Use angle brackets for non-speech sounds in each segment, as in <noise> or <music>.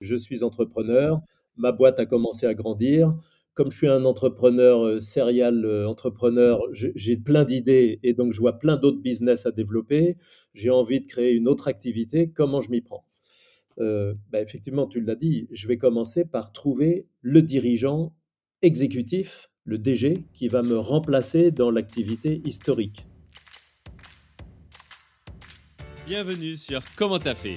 je suis entrepreneur, ma boîte a commencé à grandir. Comme je suis un entrepreneur euh, serial euh, entrepreneur, j'ai plein d'idées et donc je vois plein d'autres business à développer. J'ai envie de créer une autre activité. Comment je m'y prends? Euh, bah, Effectivement, tu l'as dit, je vais commencer par trouver le dirigeant exécutif, le DG, qui va me remplacer dans l'activité historique. Bienvenue sur Comment t'as fait,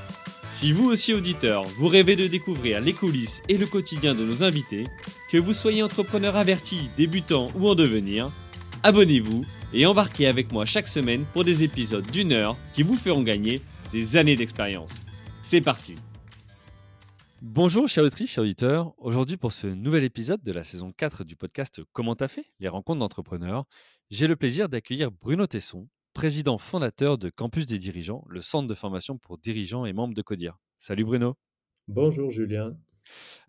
Si vous aussi auditeur, vous rêvez de découvrir les coulisses et le quotidien de nos invités, que vous soyez entrepreneur averti, débutant ou en devenir, abonnez-vous et embarquez avec moi chaque semaine pour des épisodes d'une heure qui vous feront gagner des années d'expérience. C'est parti Bonjour chers auditrices, chers auditeurs. Aujourd'hui pour ce nouvel épisode de la saison 4 du podcast Comment t'as fait? Les rencontres d'entrepreneurs, j'ai le plaisir d'accueillir Bruno Tesson, président fondateur de Campus des dirigeants, le centre de formation pour dirigeants et membres de Codir. Salut Bruno. Bonjour Julien.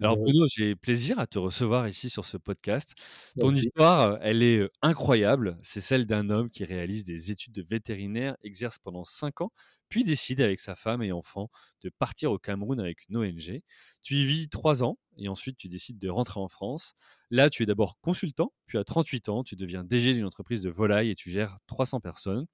Alors Bruno, j'ai plaisir à te recevoir ici sur ce podcast. Ton merci. histoire, elle est euh, incroyable. C'est celle d'un homme qui réalise des études de vétérinaire, exerce pendant 5 ans, puis décide avec sa femme et enfant de partir au Cameroun avec une ONG. Tu y vis 3 ans et ensuite tu décides de rentrer en France. Là, tu es d'abord consultant, puis à 38 ans, tu deviens DG d'une entreprise de volaille et tu gères 300 personnes.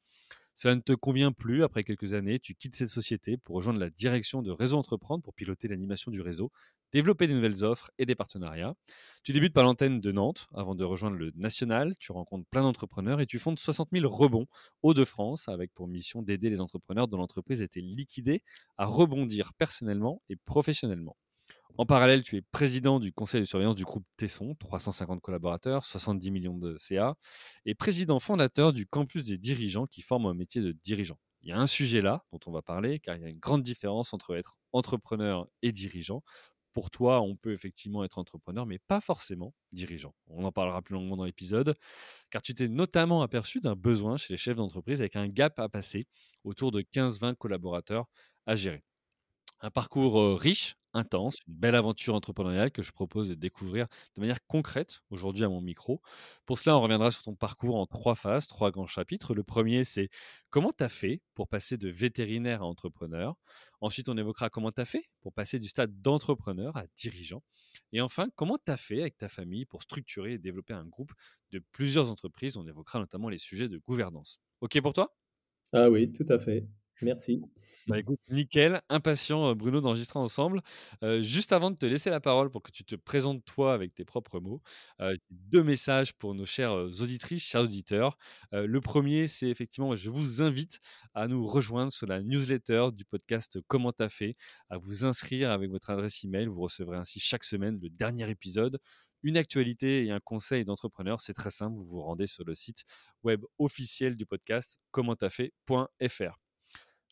Cela ne te convient plus. Après quelques années, tu quittes cette société pour rejoindre la direction de Réseau Entreprendre pour piloter l'animation du réseau, développer des nouvelles offres et des partenariats. Tu débutes par l'antenne de Nantes avant de rejoindre le national. Tu rencontres plein d'entrepreneurs et tu fondes 60 000 rebonds Hauts-de-France avec pour mission d'aider les entrepreneurs dont l'entreprise été liquidée à rebondir personnellement et professionnellement. En parallèle, tu es président du conseil de surveillance du groupe Tesson, 350 collaborateurs, 70 millions de CA, et président fondateur du campus des dirigeants qui forme un métier de dirigeant. Il y a un sujet là dont on va parler, car il y a une grande différence entre être entrepreneur et dirigeant. Pour toi, on peut effectivement être entrepreneur, mais pas forcément dirigeant. On en parlera plus longuement dans l'épisode, car tu t'es notamment aperçu d'un besoin chez les chefs d'entreprise avec un gap à passer autour de 15-20 collaborateurs à gérer. Un parcours riche, intense, une belle aventure entrepreneuriale que je propose de découvrir de manière concrète aujourd'hui à mon micro. Pour cela, on reviendra sur ton parcours en trois phases, trois grands chapitres. Le premier, c'est comment tu as fait pour passer de vétérinaire à entrepreneur? Ensuite, on évoquera comment tu as fait pour passer du stade d'entrepreneur à dirigeant. Et enfin, comment tu as fait avec ta famille pour structurer et développer un groupe de plusieurs entreprises? On évoquera notamment les sujets de gouvernance. OK pour toi? Ah oui, tout à fait. Merci. Bah nickel, impatient euh, Bruno d'enregistrer ensemble. Euh, juste avant de te laisser la parole pour que tu te présentes toi avec tes propres mots, euh, deux messages pour nos chères auditrices, chers auditeurs. Le premier, c'est effectivement, je vous invite à nous rejoindre sur la newsletter du podcast Comment t'as fait, à vous inscrire avec votre adresse email. Vous recevrez ainsi chaque semaine le dernier épisode, une actualité et un conseil d'entrepreneur. C'est très simple, vous vous rendez sur le site web officiel du podcast commenttafait.fr.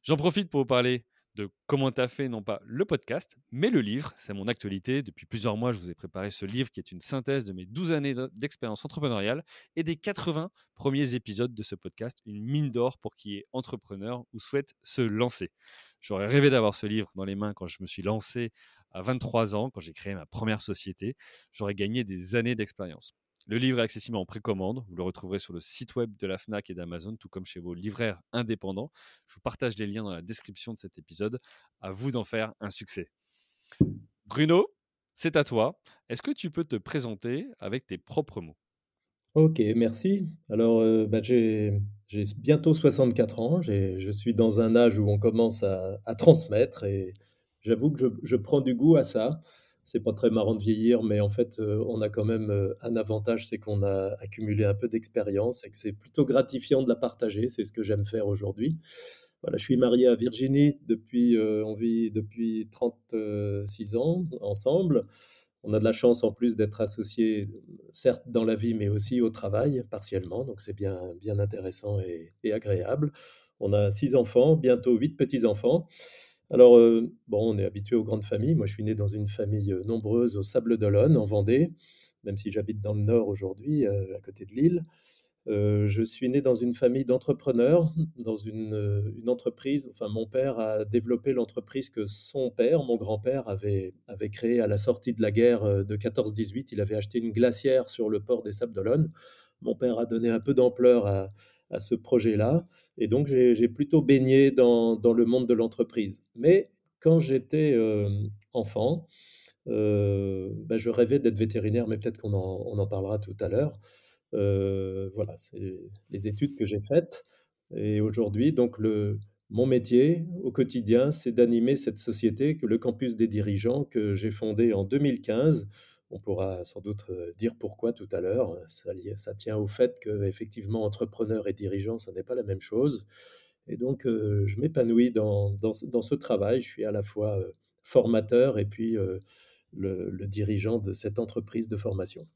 J'en profite pour vous parler de comment t'as fait, non pas le podcast, mais le livre. C'est mon actualité. Depuis plusieurs mois, je vous ai préparé ce livre qui est une synthèse de mes 12 années de- d'expérience entrepreneuriale et des 80 premiers épisodes de ce podcast, une mine d'or pour qui est entrepreneur ou souhaite se lancer. J'aurais rêvé d'avoir ce livre dans les mains quand je me suis lancé à 23 ans, quand j'ai créé ma première société. J'aurais gagné des années d'expérience. Le livre est accessible en précommande. Vous le retrouverez sur le site web de la FNAC et d'Amazon, tout comme chez vos livraires indépendants. Je vous partage les liens dans la description de cet épisode. À vous d'en faire un succès. Bruno, c'est à toi. Est-ce que tu peux te présenter avec tes propres mots? Ok, merci. Alors, euh, bah, j'ai, bientôt 64 ans. Je suis dans un âge où on commence à, transmettre et j'avoue que je prends du goût à ça. C'est pas très marrant de vieillir, mais en fait, euh, on a quand même euh, un avantage, c'est qu'on a accumulé un peu d'expérience et que c'est plutôt gratifiant de la partager. C'est ce que j'aime faire aujourd'hui. Voilà, je suis marié à Virginie depuis, euh, on vit depuis 36 ans ensemble. On a de la chance en plus d'être associés, certes dans la vie, mais aussi au travail, partiellement. Donc c'est bien, bien intéressant et, et agréable. On a six enfants, bientôt huit petits-enfants. Alors, euh, bon, on est habitué aux grandes familles. Moi, je suis né dans une famille euh, nombreuse au Sable d'Olonne, en Vendée. même si j'habite dans le nord aujourd'hui, à côté de Lille. Euh, je suis né dans une famille d'entrepreneurs, dans une, euh, entreprise. Enfin, mon père a développé l'entreprise que son père, mon grand-père, avait, avait créée à la sortie de la guerre euh, de 14-18. Il avait acheté une glacière sur le port des Sables d'Olonne. Mon père a donné un peu d'ampleur à, à, ce projet-là. Et donc, j'ai plutôt baigné dans, le monde de l'entreprise. Mais quand j'étais euh, enfant, euh, ben, je rêvais d'être vétérinaire, mais peut-être qu'on en, on en parlera tout à l'heure. Euh, voilà, c'est les études que j'ai faites. Et aujourd'hui, donc le, mon métier au quotidien, c'est d'animer cette société que le campus des dirigeants que j'ai fondé en 2015. On pourra sans doute euh, dire pourquoi tout à l'heure. Ça, ça, tient au fait que effectivement entrepreneur et dirigeant, ça n'est pas la même chose. Et donc, euh, je m'épanouis dans, dans, dans, ce travail. Je suis à la fois formateur et puis le, le dirigeant de cette entreprise de formation.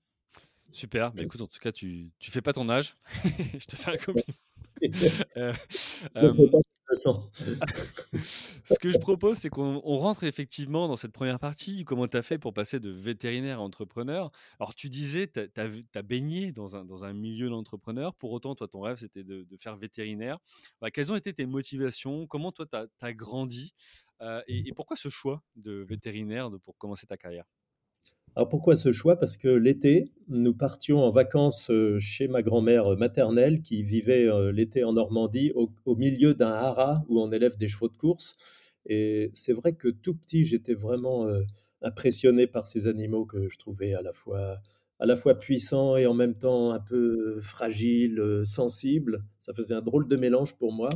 Super, bah, écoute, en tout cas, tu, tu fais pas ton âge. <laughs> je te fais un <laughs> compliment. <laughs> Ce que je propose, c'est qu'on rentre effectivement dans cette première partie. Comment tu as fait pour passer de vétérinaire à entrepreneur? Alors, tu disais, tu as, baigné dans un, dans un milieu d'entrepreneur. Pour autant, toi, ton rêve, c'était de, faire vétérinaire. Bah, quelles ont été tes motivations? Comment, toi, tu as, grandi? Euh, et, pourquoi ce choix de vétérinaire pour commencer ta carrière? Alors pourquoi ce choix? Parce que l'été, nous partions en vacances euh, chez ma grand-mère maternelle qui vivait euh, l'été en Normandie au, milieu d'un haras où on élève des chevaux de course. Et c'est vrai que tout petit, j'étais vraiment euh, impressionné par ces animaux que je trouvais à la fois à la fois puissant et en même temps un peu fragile, euh, sensible. Ça faisait un drôle de mélange pour moi.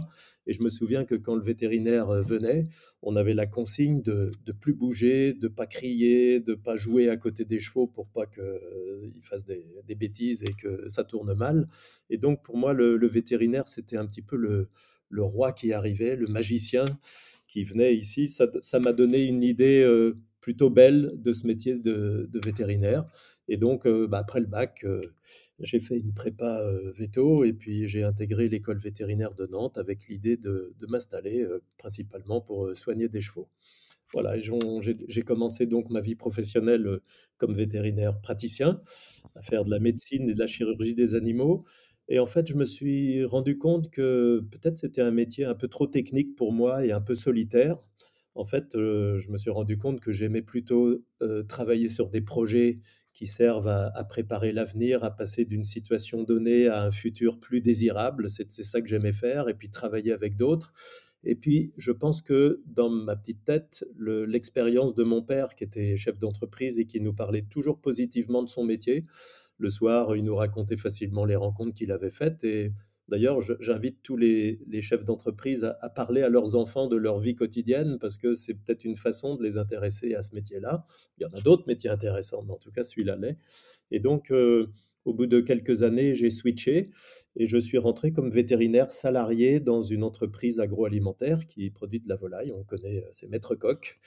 Et je me souviens que quand le vétérinaire euh, venait, on avait la consigne de ne plus bouger, de pas crier, de pas jouer à côté des chevaux pour pas qu'ils euh, fassent des, bêtises et que ça tourne mal. Et donc pour moi, le, vétérinaire, c'était un petit peu le, roi qui arrivait, le magicien qui venait ici. Ça m'a donné une idée plutôt belle de ce métier de vétérinaire. Et donc, euh, bah, après le bac, euh, j'ai fait une prépa euh, veto et puis j'ai intégré l'école vétérinaire de Nantes avec l'idée de, m'installer principalement pour soigner des chevaux. Voilà, j'ai commencé donc ma vie professionnelle comme vétérinaire praticien, à faire de la médecine et de la chirurgie des animaux. Et en fait, je me suis rendu compte que peut-être c'était un métier un peu trop technique pour moi et un peu solitaire. En fait, je me suis rendu compte que j'aimais plutôt travailler sur des projets qui servent à, préparer l'avenir, à passer d'une situation donnée à un futur plus désirable. C'est ça que j'aimais faire, et puis travailler avec d'autres. Et puis, je pense que dans ma petite tête, l'expérience de mon père, qui était chef d'entreprise et qui nous parlait toujours positivement de son métier, le soir, il nous racontait facilement les rencontres qu'il avait faites. Et D'ailleurs, j'invite tous les, chefs d'entreprise à, parler à leurs enfants de leur vie quotidienne parce que c'est peut-être une façon de les intéresser à ce métier-là. Il y en a d'autres métiers intéressants, mais en tout cas, celui-là l'est. Et donc, euh, au bout de quelques années, j'ai switché et je suis rentré comme vétérinaire salarié dans une entreprise agroalimentaire qui produit de la volaille. On connaît, euh, c'est Maître Coq,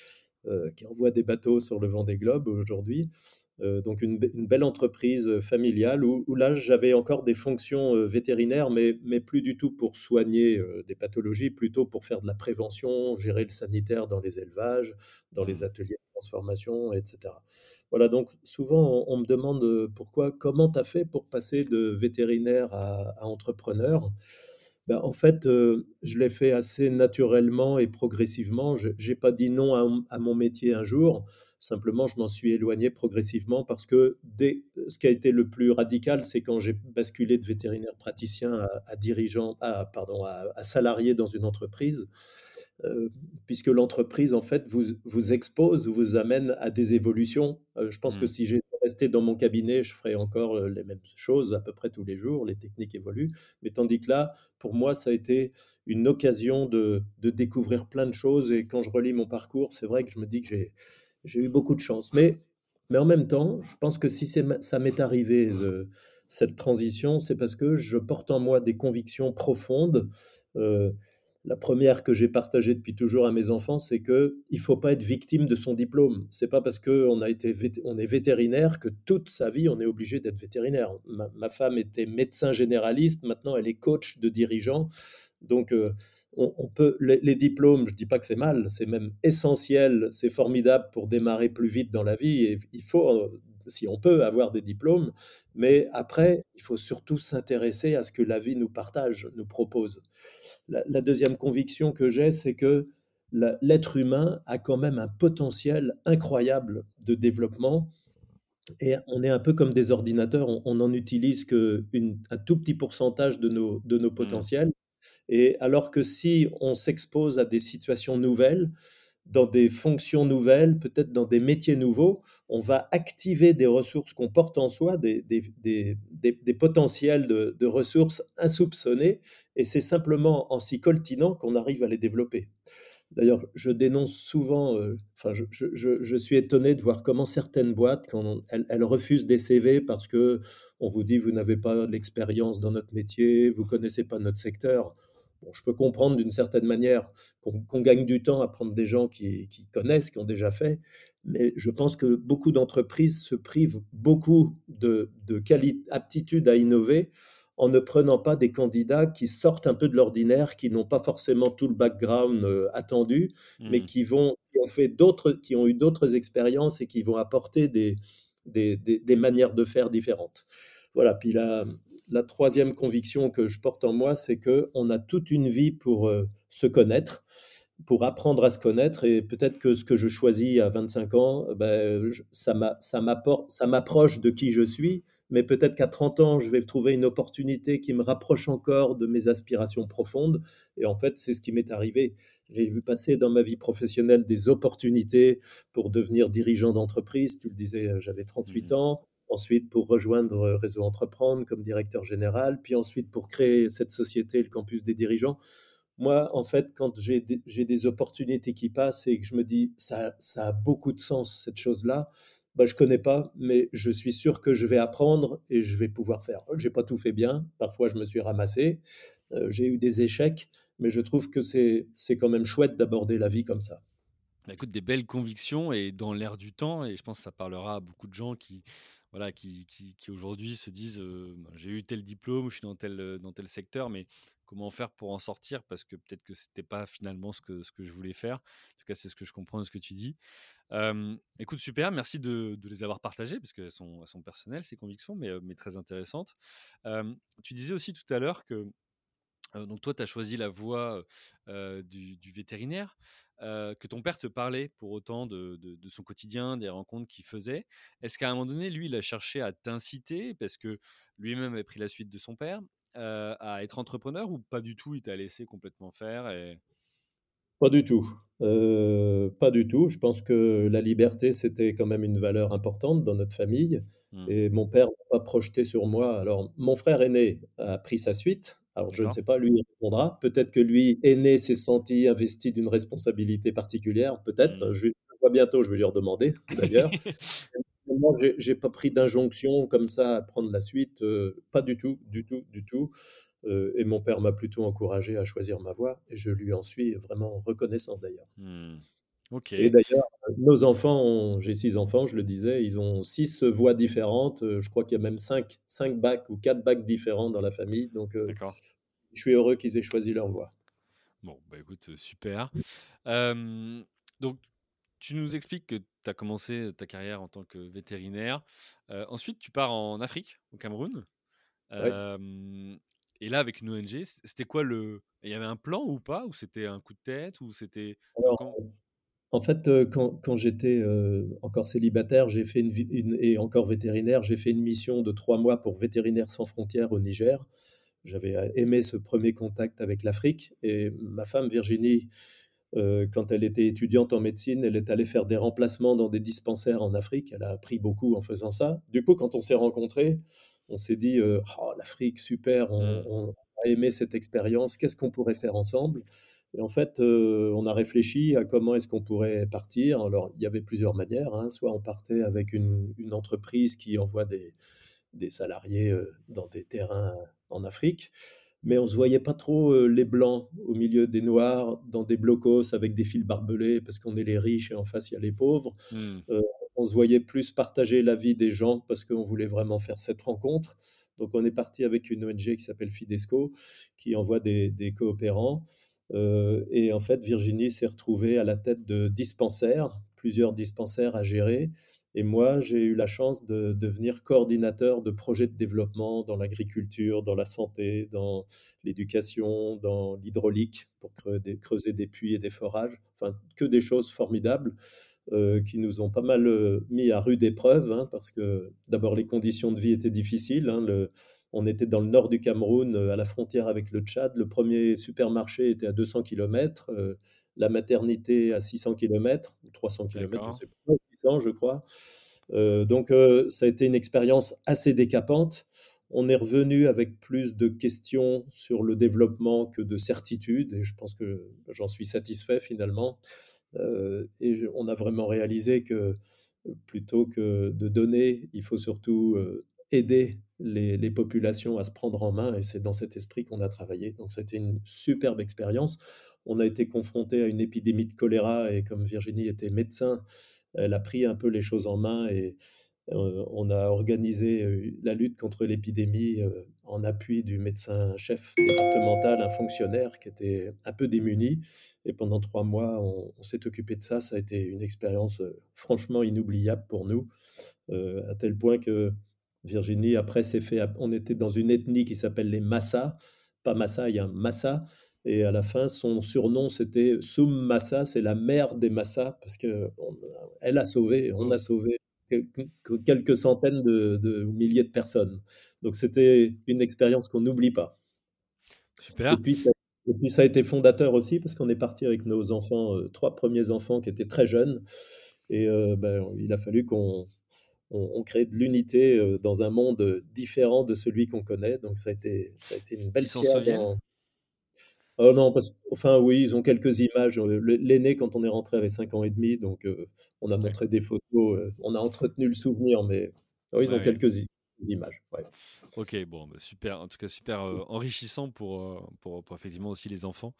euh, qui envoie des bateaux sur le vent des globes aujourd'hui. Euh, donc une, belle entreprise euh, familiale où, là j'avais encore des fonctions euh, vétérinaires, mais, mais, plus du tout pour soigner des pathologies, plutôt pour faire de la prévention, gérer le sanitaire dans les élevages, dans les mmh. ateliers de transformation, etc. Voilà, donc souvent on, me demande pourquoi, comment tu as fait pour passer de vétérinaire à, entrepreneur? Ben, en fait, je l'ai fait assez naturellement et progressivement. Je n'ai pas dit non à, à, mon métier un jour. Simplement, je m'en suis éloigné progressivement parce que dès, ce qui a été le plus radical, c'est quand j'ai basculé de vétérinaire praticien à, dirigeant, à, pardon, à, salarié dans une entreprise. Euh, puisque l'entreprise, en fait, vous, vous expose, vous amène à des évolutions. Euh, je pense que mmh. si j'étais resté dans mon cabinet, je ferais encore euh, les mêmes choses à peu près tous les jours, les techniques évoluent. Mais tandis que là, pour moi, ça a été une occasion de, de découvrir plein de choses. Et quand je relis mon parcours, c'est vrai que je me dis que j'ai j'ai eu beaucoup de chance. Mais, mais en même temps, je pense que si ça m'est arrivé, de, cette transition, c'est parce que je porte en moi des convictions profondes. Euh, la première que j'ai partagée depuis toujours à mes enfants, c'est que il faut pas être victime de son diplôme. C'est pas parce qu'on a été on est vétérinaire que toute sa vie on est obligé d'être vétérinaire. Ma, ma, femme était médecin généraliste, maintenant elle est coach de dirigeants. Donc, euh, on, peut les, diplômes, je dis pas que c'est mal, c'est même essentiel, c'est formidable pour démarrer plus vite dans la vie. Et il faut, euh, si on peut avoir des diplômes, mais après, il faut surtout s'intéresser à ce que la vie nous partage, nous propose. La, la deuxième conviction que j'ai, c'est que l'être humain a quand même un potentiel incroyable de développement et on est un peu comme des ordinateurs, on, on n'en utilise qu'un tout petit pourcentage de nos, de nos Mmh. potentiels. Et alors que si on s'expose à des situations nouvelles, dans des fonctions nouvelles, peut-être dans des métiers nouveaux, on va activer des ressources qu'on porte en soi, des, potentiels de, de, ressources insoupçonnées, et c'est simplement en s'y coltinant qu'on arrive à les développer. D'ailleurs, je dénonce souvent, euh, je, suis étonné de voir comment certaines boîtes, quand elles, refusent des CV parce que on vous dit vous n'avez pas l'expérience dans notre métier, vous connaissez pas notre secteur. Bon, je peux comprendre d'une certaine manière qu'on qu gagne du temps à prendre des gens qui, qui, connaissent, qui ont déjà fait, mais je pense que beaucoup d'entreprises se privent beaucoup de, de aptitude à innover en ne prenant pas des candidats qui sortent un peu de l'ordinaire, qui n'ont pas forcément tout le background euh, attendu, mmh. mais qui, vont, qui ont fait d'autres, qui ont eu d'autres expériences et qui vont apporter des, des, des, des, manières de faire différentes. Voilà. Puis la, la troisième conviction que je porte en moi, c'est que on a toute une vie pour euh, se connaître pour apprendre à se connaître et peut-être que ce que je choisis à 25 ans, ben, ça m'approche de qui je suis, mais peut-être qu'à 30 ans, je vais trouver une opportunité qui me rapproche encore de mes aspirations profondes. Et en fait, c'est ce qui m'est arrivé. J'ai vu passer dans ma vie professionnelle des opportunités pour devenir dirigeant d'entreprise. Tu le disais, j'avais 38 mmh. ans. Ensuite, pour rejoindre Réseau Entreprendre comme directeur général, puis ensuite pour créer cette société, le campus des dirigeants moi, en fait, quand j'ai des, opportunités qui passent et que je me dis, ça, a beaucoup de sens, cette chose-là, bah, je connais pas, mais je suis sûr que je vais apprendre et je vais pouvoir faire. Je n'ai pas tout fait bien, parfois je me suis ramassé, euh, j'ai eu des échecs, mais je trouve que c'est quand même chouette d'aborder la vie comme ça. Bah, écoute, des belles convictions et dans l'air du temps, et je pense que ça parlera à beaucoup de gens qui, voilà, qui, qui, aujourd'hui se disent euh, j'ai eu tel diplôme, je suis dans tel, dans tel secteur, mais comment faire pour en sortir Parce que peut-être que c'était pas finalement ce que, ce que je voulais faire. En tout cas, c'est ce que je comprends de ce que tu dis. Écoute, super, merci de, les avoir partagées, parce qu'elles sont, sont personnelles, ces convictions, mais, très intéressantes. Tu disais aussi tout à l'heure que donc toi, tu as choisi la voie du, vétérinaire, que ton père te parlait pour autant de, de, de son quotidien, des rencontres qu'il faisait. Est-ce qu'à un moment donné, lui, il a cherché à t'inciter, parce que lui-même avait pris la suite de son père, euh, à être entrepreneur ou pas du tout Il t'a laissé complètement faire et... Pas du tout. Euh, pas du tout. Je pense que la liberté, c'était quand même une valeur importante dans notre famille. Mmh. Et mon père n'a pas projeté sur moi. Alors, mon frère aîné a pris sa suite. Alors, je ne sais pas, lui, il répondra. Peut-être que lui, aîné, s'est senti investi d'une responsabilité particulière. Peut-être. Mmh. Je vois bientôt, je vais lui redemander, d'ailleurs. <laughs> Moi, j'ai pas pris d'injonction comme ça à prendre la suite. Euh, pas du tout, du tout, du tout. Euh, et mon père m'a plutôt encouragé à choisir ma voie, et je lui en suis vraiment reconnaissant d'ailleurs. Mmh. Et d'ailleurs, nos enfants, j'ai six enfants, je le disais, ils ont six voies différentes. Euh, Je crois qu'il y a même cinq, cinq bacs ou quatre bacs différents dans la famille. Donc, euh, je suis heureux qu'ils aient choisi leur voie. Bon, bah écoute, super. Euh, donc, tu nous expliques que tu as commencé ta carrière en tant que vétérinaire. Euh, ensuite, tu pars en Afrique, au Cameroun. Ouais. Et là, avec une ONG, c'était quoi le. Il y avait un plan ou pas Ou c'était un coup de tête Ou c'était. quand- En fait, quand, quand j'étais encore célibataire, j'ai fait une, une- et encore vétérinaire, j'ai fait une mission de trois mois pour Vétérinaires sans frontières au Niger. J'avais aimé ce premier contact avec l'Afrique et ma femme Virginie, euh, quand elle était étudiante en médecine, elle est allée faire des remplacements dans des dispensaires en Afrique. Elle a appris beaucoup en faisant ça. Du coup, quand on s'est rencontrés, on s'est dit, euh, oh, l'Afrique, super, on, Hmm. on a aimé cette expérience, qu'est-ce qu'on pourrait faire ensemble? Et en fait, euh, on a réfléchi à comment est-ce qu'on pourrait partir. Alors, il y avait plusieurs manières. hein. Soit on partait avec une, une entreprise qui envoie des, des salariés dans des terrains en Afrique, mais on ne se voyait pas trop euh, les blancs au milieu des noirs, dans des blocos avec des fils barbelés, parce qu'on est les riches et en face, il y a les pauvres. Hmm. Euh, on se voyait plus partager la vie des gens parce qu'on voulait vraiment faire cette rencontre. Donc, on est parti avec une ONG qui s'appelle Fidesco, qui envoie des, des coopérants. Euh, et en fait, Virginie s'est retrouvée à la tête de dispensaires, plusieurs dispensaires à gérer. Et moi, j'ai eu la chance de devenir coordinateur de projets de développement dans l'agriculture, dans la santé, dans l'éducation, dans l'hydraulique, pour creuser des puits et des forages. Enfin, que des choses formidables euh, qui nous ont pas mal euh, mis à rude épreuve, hein, parce que d'abord les conditions de vie étaient difficiles. hein, on était dans le nord du Cameroun, euh, à la frontière avec le Tchad. Le premier supermarché était à 200 km, la maternité à 600 km, ou 300 km, je sais pas, 600 je crois. Euh, donc euh, ça a été une expérience assez décapante. On est revenu avec plus de questions sur le développement que de certitudes, et je pense que j'en suis satisfait finalement. Euh, et on a vraiment réalisé que plutôt que de donner, il faut surtout aider les, populations à se prendre en main, et c'est dans cet esprit qu'on a travaillé. Donc c'était une superbe expérience. On a été confronté à une épidémie de choléra, et comme Virginie était médecin, elle a pris un peu les choses en main et euh, on a organisé euh, la lutte contre l'épidémie euh, en appui du médecin-chef départemental, un fonctionnaire qui était un peu démuni. Et pendant trois mois, on, s'est occupé de ça. Ça a été une expérience franchement inoubliable pour nous, à tel point que Virginie, après, s'est fait. On était dans une ethnie qui s'appelle les Massa. Pas Massa, il y a un Massa. Et à la fin, son surnom, c'était Soum Massa, c'est la mère des Massa, parce que on- elle a sauvé, on a Oh, sauvé quelques, centaines de, de milliers de personnes. Donc c'était une expérience qu'on n'oublie pas. Et super. puis, ça, et puis ça a été fondateur aussi, parce qu'on est parti avec nos enfants, euh, trois premiers enfants qui étaient très jeunes. Et euh, ben, il a fallu qu'on on, on crée de l'unité euh, dans un monde différent de celui qu'on connaît. Donc ça a été, ça a été une belle pierre dans... Oh non, parce, enfin oui, ils ont quelques images. Euh, L'aîné, quand on est rentré, avait 5 ans et demi, donc euh, on a Ouais. montré des photos, euh, on a entretenu le souvenir, mais oh, ils Ouais, ont ouais. quelques images. Ok, bon, bah, super. En tout cas, super euh, enrichissant pour, euh, pour, pour effectivement aussi les enfants.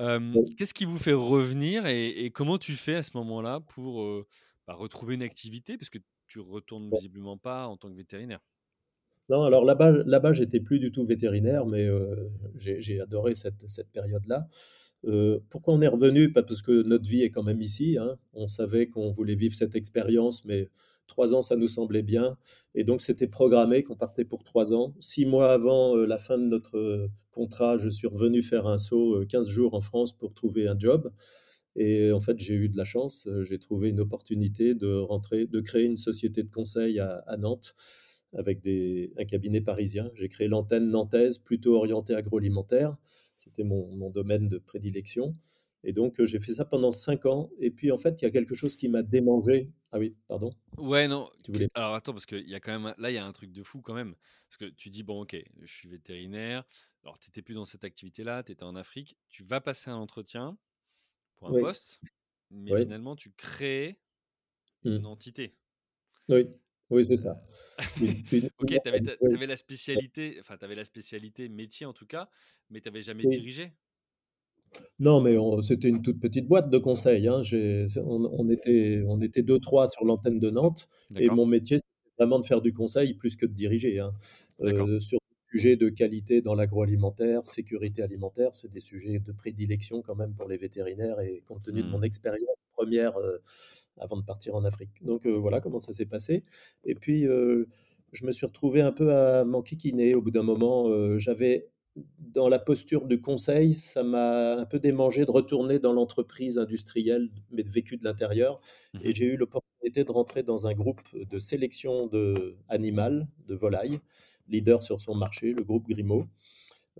Euh. Qu'est-ce qui vous fait revenir et, et comment tu fais à ce moment-là pour euh, bah, retrouver une activité? Parce que tu retournes visiblement pas en tant que vétérinaire. Non, alors là-bas, là-bas, j'étais plus du tout vétérinaire, mais euh, j'ai adoré cette, cette période-là. Euh, pourquoi on est revenu? Parce que notre vie est quand même ici, hein. On savait qu'on voulait vivre cette expérience, mais trois ans, ça nous semblait bien. Et donc, c'était programmé qu'on partait pour trois ans. Six mois avant euh, la fin de notre contrat, je suis revenu faire un saut euh, 15 jours en France pour trouver un job. Et en fait, j'ai eu de la chance. euh, J'ai trouvé une opportunité de rentrer, de créer une société de conseil à, à Nantes avec des, un cabinet parisien. J'ai créé l'antenne nantaise, plutôt orientée agroalimentaire. C'était mon, mon domaine de prédilection. Et donc, euh, j'ai fait ça pendant cinq ans. Et puis, en fait, il y a quelque chose qui m'a démangé. Ah oui, pardon, Ouais, non. tu que- voulais. Alors attends, parce qu'il y a quand même. Là, il y a un truc de fou quand même. Parce que tu dis, bon, ok, je suis vétérinaire. Alors, tu n'étais plus dans cette activité-là, tu étais en Afrique. Tu vas passer un entretien pour un Oui, poste, mais oui, finalement, tu crées une hmm, entité. oui, oui, c'est ça. <laughs> Ok, tu avais, la spécialité, enfin, tu avais la spécialité métier en tout cas, mais tu n'avais jamais oui. dirigé? Non, mais c'était une toute petite boîte de conseil. hein. On, on était, on était deux, trois sur l'antenne de Nantes, et mon métier, c'était vraiment de faire du conseil plus que de diriger. hein. Euh, sur sujets de qualité dans l'agroalimentaire, sécurité alimentaire, c'est des sujets de prédilection quand même pour les vétérinaires, et compte tenu de mon expérience première euh, avant de partir en Afrique. Donc euh, voilà comment ça s'est passé. Et puis, euh, je me suis retrouvé un peu à m'enquiquiner au bout d'un moment. j'avais dans la posture du conseil, ça m'a un peu démangé de retourner dans l'entreprise industrielle, mais de vécu de l'intérieur. Et mhm, j'ai eu l'opportunité de rentrer dans un groupe de sélection de animales, de volailles, leader sur son marché, le groupe Grimaud.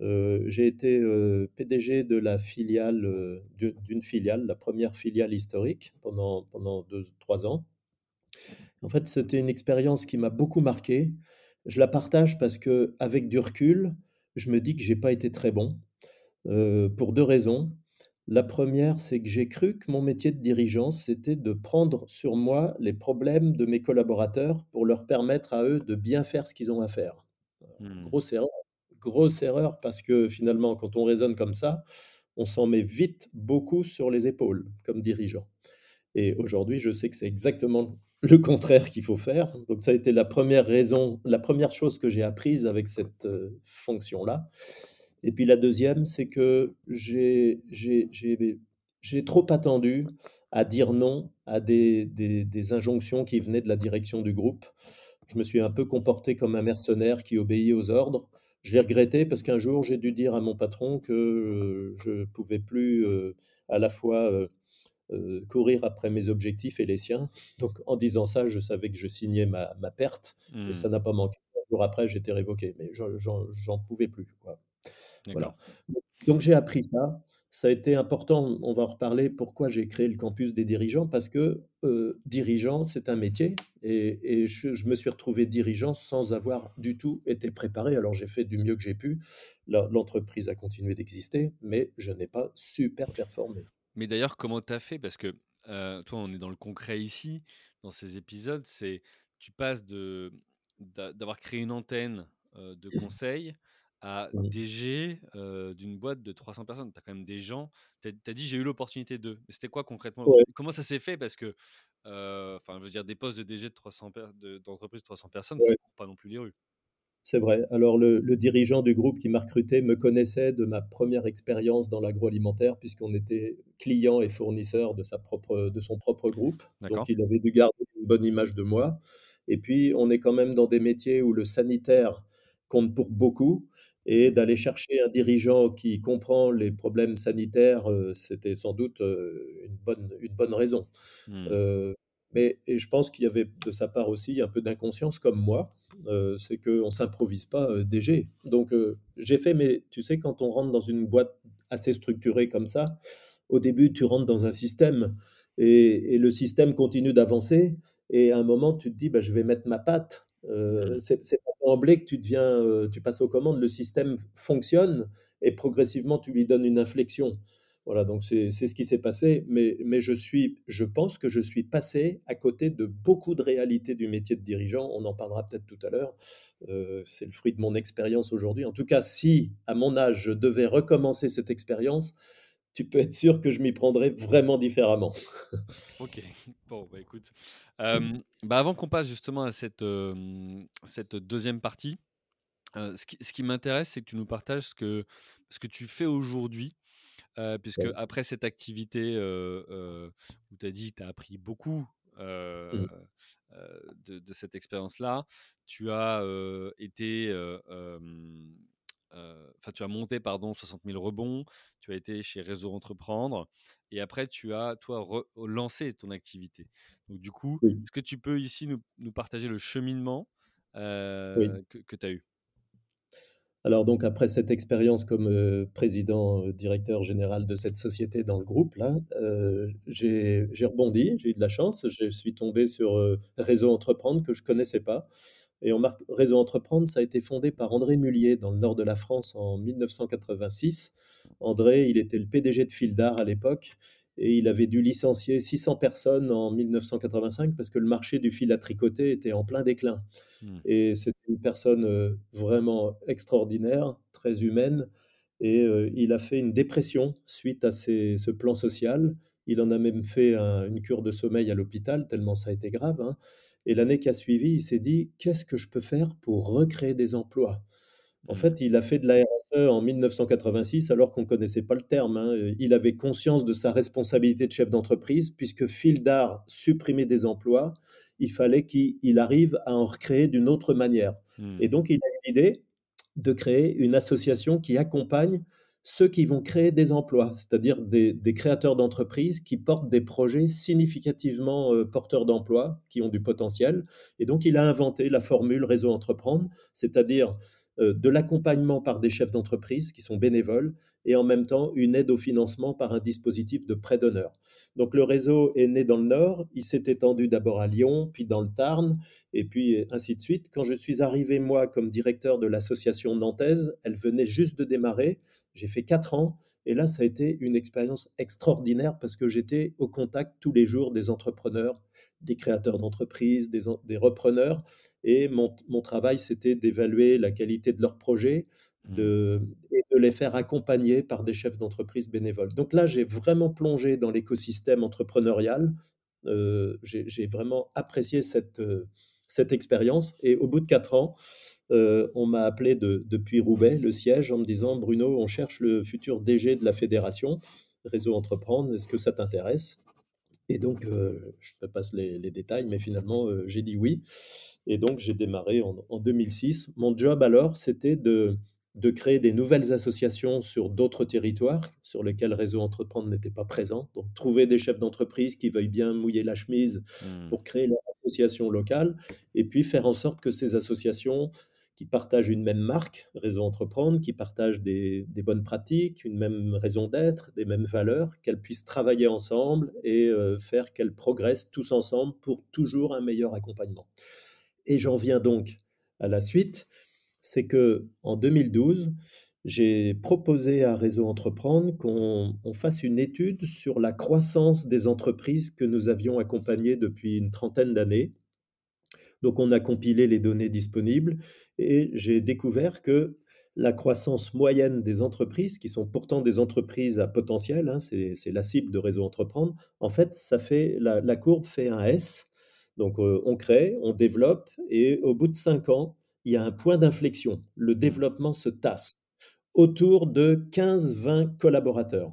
Euh, j'ai été euh, PDG de la filiale, euh, du- d'une filiale, la première filiale historique pendant, pendant deux, trois ans. En fait, c'était une expérience qui m'a beaucoup marqué. Je la partage parce que, avec du recul, je me dis que j'ai pas été très bon pour deux raisons. La première, c'est que j'ai cru que mon métier de dirigeant, c'était de prendre sur moi les problèmes de mes collaborateurs pour leur permettre à eux de bien faire ce qu'ils ont à faire. Hmm. Grosse erreur, grosse erreur parce que finalement, quand on raisonne comme ça, on s'en met vite beaucoup sur les épaules comme dirigeant. Et aujourd'hui, je sais que c'est exactement le contraire qu'il faut faire. Donc ça a été la première raison, la première chose que j'ai apprise avec cette euh, fonction-là. Et puis la deuxième, c'est que j'ai trop attendu à dire non à des des injonctions qui venaient de la direction du groupe. Je me suis un peu comporté comme un mercenaire qui obéit aux ordres. Je l'ai regretté parce qu'un jour, j'ai dû dire à mon patron que, je pouvais plus, à la fois, courir après mes objectifs et les siens. Donc en disant ça, je savais que je signais ma ma perte et Mmh. ça n'a pas manqué. Un jour après, j'étais révoqué, mais j'en pouvais plus, quoi. Voilà. Donc j'ai appris ça. Ça a été important, on va en reparler, pourquoi j'ai créé le campus des dirigeants, parce que, heu, dirigeant, c'est un métier et et je je me suis retrouvé dirigeant sans avoir du tout été préparé. Alors j'ai fait du mieux que j'ai pu. L'en l'entreprise a continué d'exister, mais je n'ai pas super performé. Mais d'ailleurs, comment tu as fait? Parce que, heu, toi, on est dans le concret ici, dans ces épisodes, c'est tu passes de d'avoir créé une antenne, heu, de conseil à Mmh. DG, d'une boîte de 300 personnes. Tu as quand même des gens tu as dit: «J'ai eu l'opportunité de». Mais c'était quoi concrètement? Ouais. Comment ça s'est fait? Parce que, enfin, je veux dire des postes de DG de 300 per de d'entreprise de 300 personnes, ça Ouais. court pas non plus les rues. C'est vrai. Alors le le dirigeant du groupe qui m'a recruté me connaissait de ma première expérience dans l'agroalimentaire puisqu'on était client et fournisseur de sa propre de son propre groupe. Donc il avait dû garder une bonne image de moi et puis on est quand même dans des métiers où le sanitaire compte pour beaucoup et d'aller chercher un dirigeant qui comprend les problèmes sanitaires, heu, c'était sans doute, heu, une bonne une bonne raison. Mmh. Heu, mais et je pense qu'il y avait de sa part aussi un peu d'inconscience comme moi, c'est qu'on s'improvise pas, heu, DG. Donc j'ai fait mes tu sais, quand on rentre dans une boîte assez structurée comme ça, au début, tu rentres dans un système et et le système continue d'avancer et à un moment, tu te dis: «Bah, je vais mettre ma patte». Mmh. c'est c'est pas d'emblée que tu deviens, heu, tu passes aux commandes. Le système fonctionne et progressivement, tu lui donnes une inflexion. Voilà, donc c'est ce qui s'est passé, mais mais je suis je pense que je suis passé à côté de beaucoup de réalités du métier de dirigeant. On en parlera peut-être tout à l'heure. Heu, c'est le fruit de mon expérience aujourd'hui. En tout cas, si, à mon âge, je devais recommencer cette expérience, tu peux être sûr que je m'y prendrais vraiment différemment. <laughs> OK. Bon, bah, écoute, bah, avant qu'on passe justement à cette, 2 partie, ce qui ce qui m'intéresse, c'est que tu nous partages ce que ce que tu fais aujourd'hui, puisque Ouais. après cette activité, où tu as dit, tu as appris beaucoup, Mmh. de de cette expérience-là. Tu as, été, enfin, tu as monté, pardon, 60 000 rebonds. Tu as été chez Réseau Entreprendre et après tu as, toi, re lancé ton activité. Donc du coup, Oui, est-ce que tu peux ici nous nous partager le cheminement, oui. heu, que que tu as eu? Alors donc après cette expérience comme, heu, président, directeur général de cette société dans le groupe là, j'ai rebondi, j'ai eu de la chance. Je suis tombé sur, Réseau Entreprendre que je connaissais pas et marque Réseau Entreprendre, ça a été fondé par André Mullier dans le nord de la France en 1986. André, il était le PDG de Fildar à l'époque et il avait dû licencier 600 personnes en 1985 parce que le marché du fil à tricoter était en plein déclin. Mmh. Et c'est une personne, heu, vraiment extraordinaire, très humaine et heu, il a fait une dépression suite à ces ce plan social. Il en a même fait un une cure de sommeil à l'hôpital tellement ça a été grave, hein et l'année qui a suivi, il s'est dit: «Qu'est-ce que je peux faire pour recréer des emplois?» En Mmh. fait, il a fait de la RSE en 1986 alors qu'on ne connaissait pas le terme, hein, il avait conscience de sa responsabilité de chef d'entreprise puisque fil d'art supprimait des emplois, il fallait qu'il il arrive à en recréer d'une autre manière et Mmh. donc il a eu l'idée de créer une association qui accompagne ceux qui vont créer des emplois, c'est-à-dire des des créateurs d'entreprises qui portent des projets significativement, heu, porteurs d'emplois, qui ont du potentiel. Et donc il a inventé la formule Réseau Entreprendre, c'est-à-dire euh, de l'accompagnement par des chefs d'entreprise qui sont bénévoles et en même temps une aide au financement par un dispositif de prêt d'honneur. Donc le réseau est né dans le Nord, il s'est étendu d'abord à Lyon, puis dans le Tarn, et puis ainsi de suite. Quand je suis arrivé, moi, comme directeur de l'association nantaise, elle venait juste de démarrer, j'ai fait quatre ans, et là, ça a été une expérience extraordinaire parce que j'étais au contact tous les jours des entrepreneurs, des créateurs d'entreprises, des, des repreneurs, et mon, mon travail, c'était d'évaluer la qualité de leurs projets Mmh. de, et de les faire accompagner par des chefs d'entreprise bénévoles. Donc là, j'ai vraiment plongé dans l'écosystème entrepreneurial. Euh, j'ai vraiment apprécié cette, euh, cette expérience. Et au bout de quatre ans, euh, on m'a appelé de, depuis Roubaix, le siège, en me disant Bruno, on cherche le futur DG de la fédération. Réseau Entreprendre, est-ce que ça t'intéresse? Et donc, heu, je te passe les les détails, mais finalement, heu, j'ai dit oui et donc j'ai démarré en en 2006. Mon job alors, c'était de de créer des nouvelles associations sur d'autres territoires sur lesquels Réseau Entreprendre n'était pas présent. Donc trouver des chefs d'entreprise qui veuillent bien mouiller la chemise Mmh. pour créer leur association locale et puis faire en sorte que ces associations qui partagent une même marque, Réseau Entreprendre, qui partagent des bonnes pratiques, une même raison d'être, des mêmes valeurs, qu'elles puissent travailler ensemble et heu, faire qu'elles progressent tous ensemble pour toujours un meilleur accompagnement. Et j'en viens donc à la suite, c'est qu'en 2012, j'ai proposé à Réseau Entreprendre qu'on on fasse une étude sur la croissance des entreprises que nous avions accompagnées depuis une trentaine d'années. Donc on a compilé les données disponibles et j'ai découvert que la croissance moyenne des entreprises, qui sont pourtant des entreprises à potentiel, hein, c'est la cible de Réseau Entreprendre, en fait, ça fait la courbe fait un S. Donc, heu, on crée, on développe et au bout de 5 ans, il y a un point d'inflexion. Le développement se tasse autour de 15-20 collaborateurs.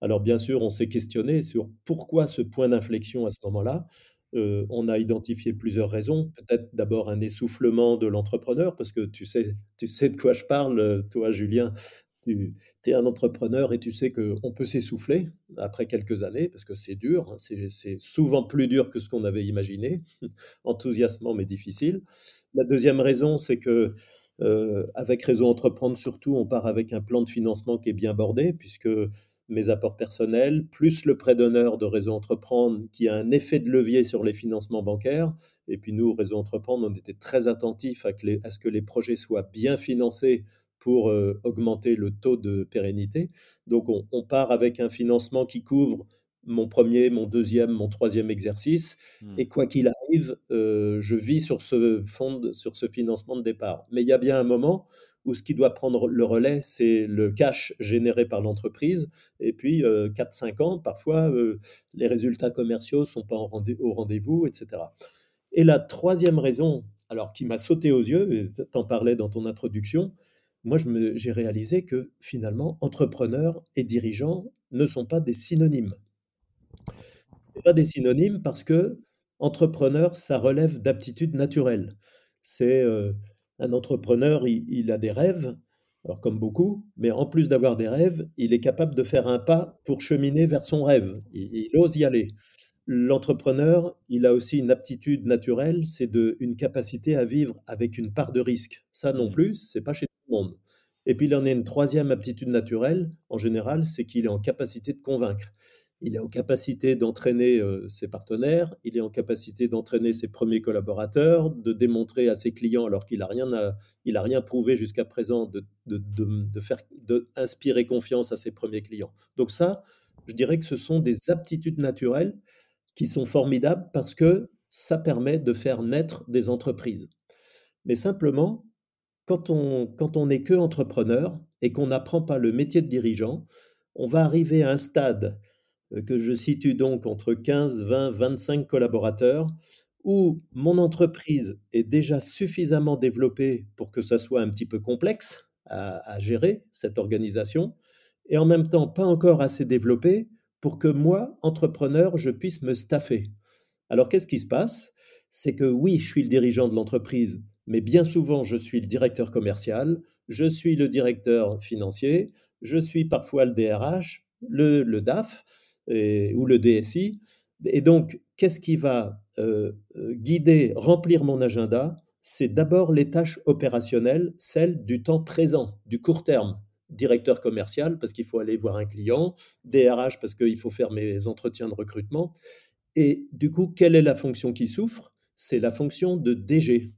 Alors bien sûr, on s'est questionné sur pourquoi ce point d'inflexion à ce moment-là. Heu, on a identifié plusieurs raisons. Peut-être d'abord un essoufflement de l'entrepreneur parce que tu sais de quoi je parle, heu, toi Julien. Tu es un entrepreneur et tu sais qu'on peut s'essouffler après quelques années parce que c'est dur, hein, c'est souvent plus dur que ce qu'on avait imaginé, <laughs> enthousiasmant mais difficile. La deuxième raison, c'est que, heu, avec Réseau Entreprendre surtout, on part avec un plan de financement qui est bien bordé puisque mes apports personnels, plus le prêt d'honneur de Réseau Entreprendre qui a un effet de levier sur les financements bancaires. Et puis nous, Réseau Entreprendre, on était très attentifs à, que les- à ce que les projets soient bien financés pour euh, augmenter le taux de pérennité. Donc on, on part avec un financement qui couvre mon premier, mon deuxième, mon troisième exercice. Mmh. Et quoi qu'il arrive, euh, je vis sur ce fond, sur ce financement de départ. Mais il y a bien un moment où ce qui doit prendre le relais, c'est le cash généré par l'entreprise. Et puis, euh, 4-5 ans, parfois, euh, les résultats commerciaux ne sont pas au rendez-vous, etc. Et la troisième raison, alors qui m'a sauté aux yeux, et t'en parlais dans ton introduction, moi j'ai réalisé que finalement, entrepreneur et dirigeant ne sont pas des synonymes. C'est pas des synonymes parce que entrepreneur, ça relève d'aptitudes naturelles. C'est, heu, un entrepreneur, il il a des rêves, alors comme beaucoup, mais en plus d'avoir des rêves, il est capable de faire un pas pour cheminer vers son rêve. Il il ose y aller. L'entrepreneur, il a aussi une aptitude naturelle, c'est de une capacité à vivre avec une part de risque. Ça non Mmh. plus, c'est pas chez tout le monde. Et puis il en a une troisième aptitude naturelle, en général, c'est qu'il est en capacité de convaincre. Il est en capacité d'entraîner, heu, ses partenaires, il est en capacité d'entraîner ses premiers collaborateurs, de démontrer à ses clients alors qu'il a rien a rien prouvé jusqu'à présent de de de de faire de confiance à ses premiers clients. Donc ça, je dirais que ce sont des aptitudes naturelles qui sont formidables parce que ça permet de faire naître des entreprises. Mais simplement, quand on quand on n'est qu'entrepreneur et qu'on n'apprend pas le métier de dirigeant, on va arriver à un stade, que je situe donc entre 15-20-25 collaborateurs, où mon entreprise est déjà suffisamment développée pour que ça soit un petit peu complexe à gérer, cette organisation et en même temps pas encore assez développée pour que moi, entrepreneur, je puisse me staffer. Alors qu'est-ce qui se passe? C'est que oui, je suis le dirigeant de l'entreprise, mais bien souvent, je suis le directeur commercial, je suis le directeur financier, je suis parfois le DRH, le DAF ou le DSI. Et donc, qu'est-ce qui va euh, euh, guider, remplir mon agenda? C'est d'abord les tâches opérationnelles, celles du temps présent, du court terme. Directeur commercial, parce qu'il faut aller voir un client, DRH, parce qu'il faut faire mes entretiens de recrutement, et du coup, quelle est la fonction qui souffre? C'est la fonction de DG.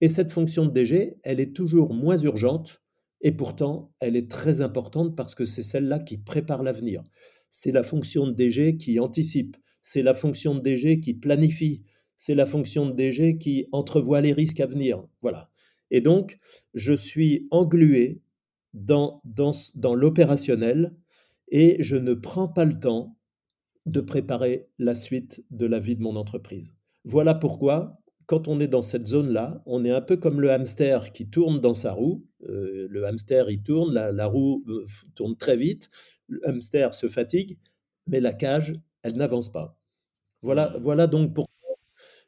Et cette fonction de DG, elle est toujours moins urgente et pourtant, elle est très importante parce que c'est celle-là qui prépare l'avenir. C'est la fonction de DG qui anticipe, c'est la fonction de DG qui planifie, c'est la fonction de DG qui entrevoit les risques à venir. Voilà. Et donc, je suis englué dans, dans, dans l'opérationnel et je ne prends pas le temps de préparer la suite de la vie de mon entreprise. Voilà pourquoi, quand on est dans cette zone-là, on est un peu comme le hamster qui tourne dans sa roue. Euh, le hamster, il tourne, la, la roue euh, tourne très vite. le hamster se fatigue, mais la cage, elle n'avance pas. Voilà, Mmh. voilà donc pourquoi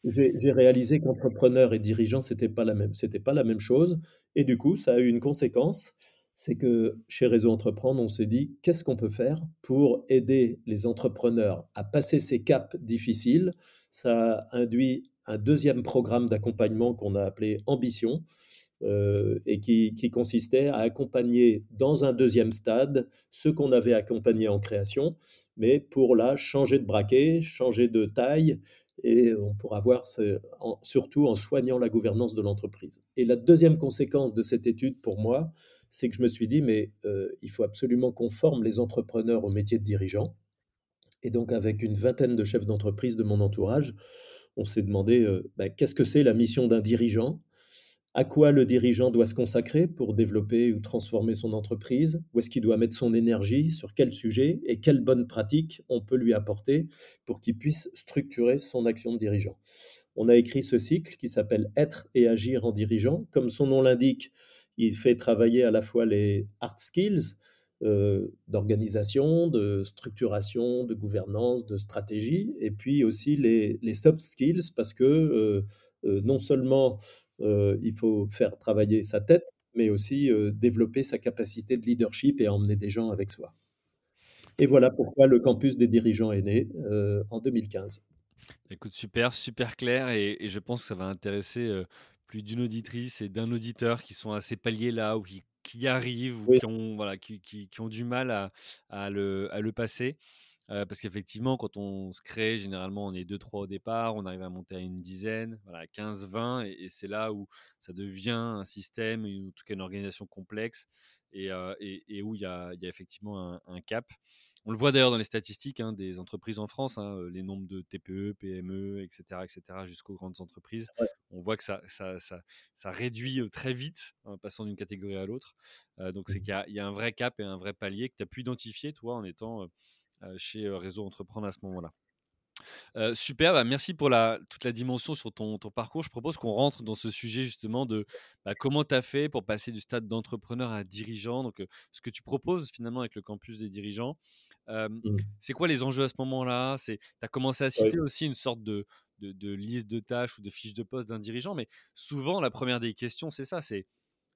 j'ai réalisé qu'entrepreneur et dirigeant, c'était pas la même, c'était pas la même chose. Et du coup, ça a eu une conséquence, c'est que chez Réseau Entreprendre, on s'est dit, qu'est-ce qu'on peut faire pour aider les entrepreneurs à passer ces caps difficiles? Ça a induit un deuxième programme d'accompagnement qu'on a appelé Ambition, euh, et qui, consistait à accompagner dans un deuxième stade ceux qu'on avait accompagnés en création, mais pour là changer de braquet, changer de taille, et on pourra voir ce- en- surtout en soignant la gouvernance de l'entreprise. Et la deuxième conséquence de cette étude pour moi, c'est que je me suis dit, mais euh, il faut absolument qu'on forme les entrepreneurs au métier de dirigeant. Et donc avec une vingtaine de chefs d'entreprise de mon entourage, on s'est demandé euh, bah, qu'est-ce que c'est la mission d'un dirigeant? À quoi le dirigeant doit se consacrer pour développer ou transformer son entreprise, où est-ce qu'il doit mettre son énergie, sur quel sujet? Et quelles bonnes pratiques on peut lui apporter pour qu'il puisse structurer son action de dirigeant? On a écrit ce cycle qui s'appelle Être et agir en dirigeant. Comme son nom l'indique, il fait travailler à la fois les hard skills euh, d'organisation, de structuration, de gouvernance, de stratégie, et puis aussi les, soft skills, parce que euh, euh, non seulement il faut faire travailler sa tête, mais aussi euh, développer sa capacité de leadership et emmener des gens avec soi. Et voilà pourquoi le campus des dirigeants est né euh, en 2015. Écoute, super, super clair et, et je pense que ça va intéresser euh, plus d'une auditrice et d'un auditeur qui sont à ces paliers-là ou qui, arrivent ou qui ont, voilà, qui, qui- qui ont du mal à, à le, à le passer. Euh, parce qu'effectivement, quand on se crée, généralement, on est deux, trois au départ, on arrive à monter à une dizaine, voilà, 15, 20, et, et c'est là où ça devient un système, en tout cas une organisation complexe, et, euh, et- et où il y a, il y a effectivement un, un cap. On le voit d'ailleurs dans les statistiques hein, des entreprises en France, hein, les nombres de TPE, PME, etc., etc., jusqu'aux grandes entreprises. Ouais. On voit que ça, ça, ça, ça réduit très vite, en passant d'une catégorie à l'autre. Euh, donc, c'est qu'il y y a un vrai cap et un vrai palier que tu as pu identifier, toi, en étant chez euh, Réseau Entreprendre à ce moment-là. Euh, super, bah, merci pour la, toute la dimension sur ton, ton parcours. Je propose qu'on rentre dans ce sujet justement de bah, comment tu as fait pour passer du stade d'entrepreneur à dirigeant. Donc, euh, ce que tu proposes finalement avec le campus des dirigeants. Euh, Mm. c'est quoi les enjeux à ce moment-là? Tu as commencé à citer aussi une sorte de, de, de liste de tâches ou de fiche de poste d'un dirigeant, mais souvent la première des questions, c'est ça c'est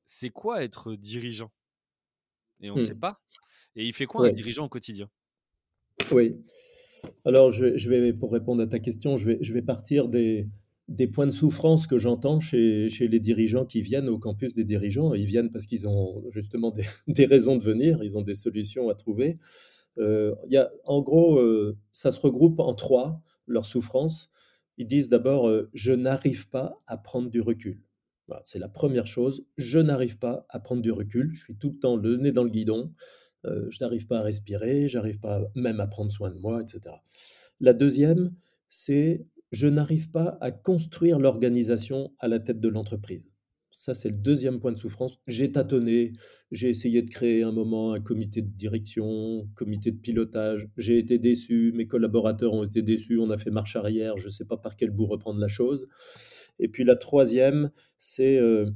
c'est quoi être dirigeant? Et on ne sait Mm. pas. Et il fait quoi un dirigeant au quotidien? Oui. Alors, je, vais, pour répondre à ta question, je vais, partir des, points de souffrance que j'entends chez, les dirigeants qui viennent au campus des dirigeants. Ils viennent parce qu'ils ont justement des, <laughs> raisons de venir, ils ont des solutions à trouver. Euh, y a, en gros, euh, ça se regroupe en trois, leur souffrance. Ils disent d'abord, euh, je n'arrive pas à prendre du recul. C'est la première chose. Je n'arrive pas à prendre du recul. Je suis tout le temps le nez dans le guidon. Euh, je n'arrive pas à respirer. J'arrive pas même à prendre soin de moi, etc. La deuxième, c'est je n'arrive pas à construire l'organisation à la tête de l'entreprise. Ça, c'est le deuxième point de souffrance. J'ai tâtonné, j'ai essayé de créer un moment un comité de direction, comité de pilotage. J'ai été déçu, mes collaborateurs ont été déçus, on a fait marche arrière, je ne sais pas par quel bout reprendre la chose. Et puis la troisième, c'est, euh,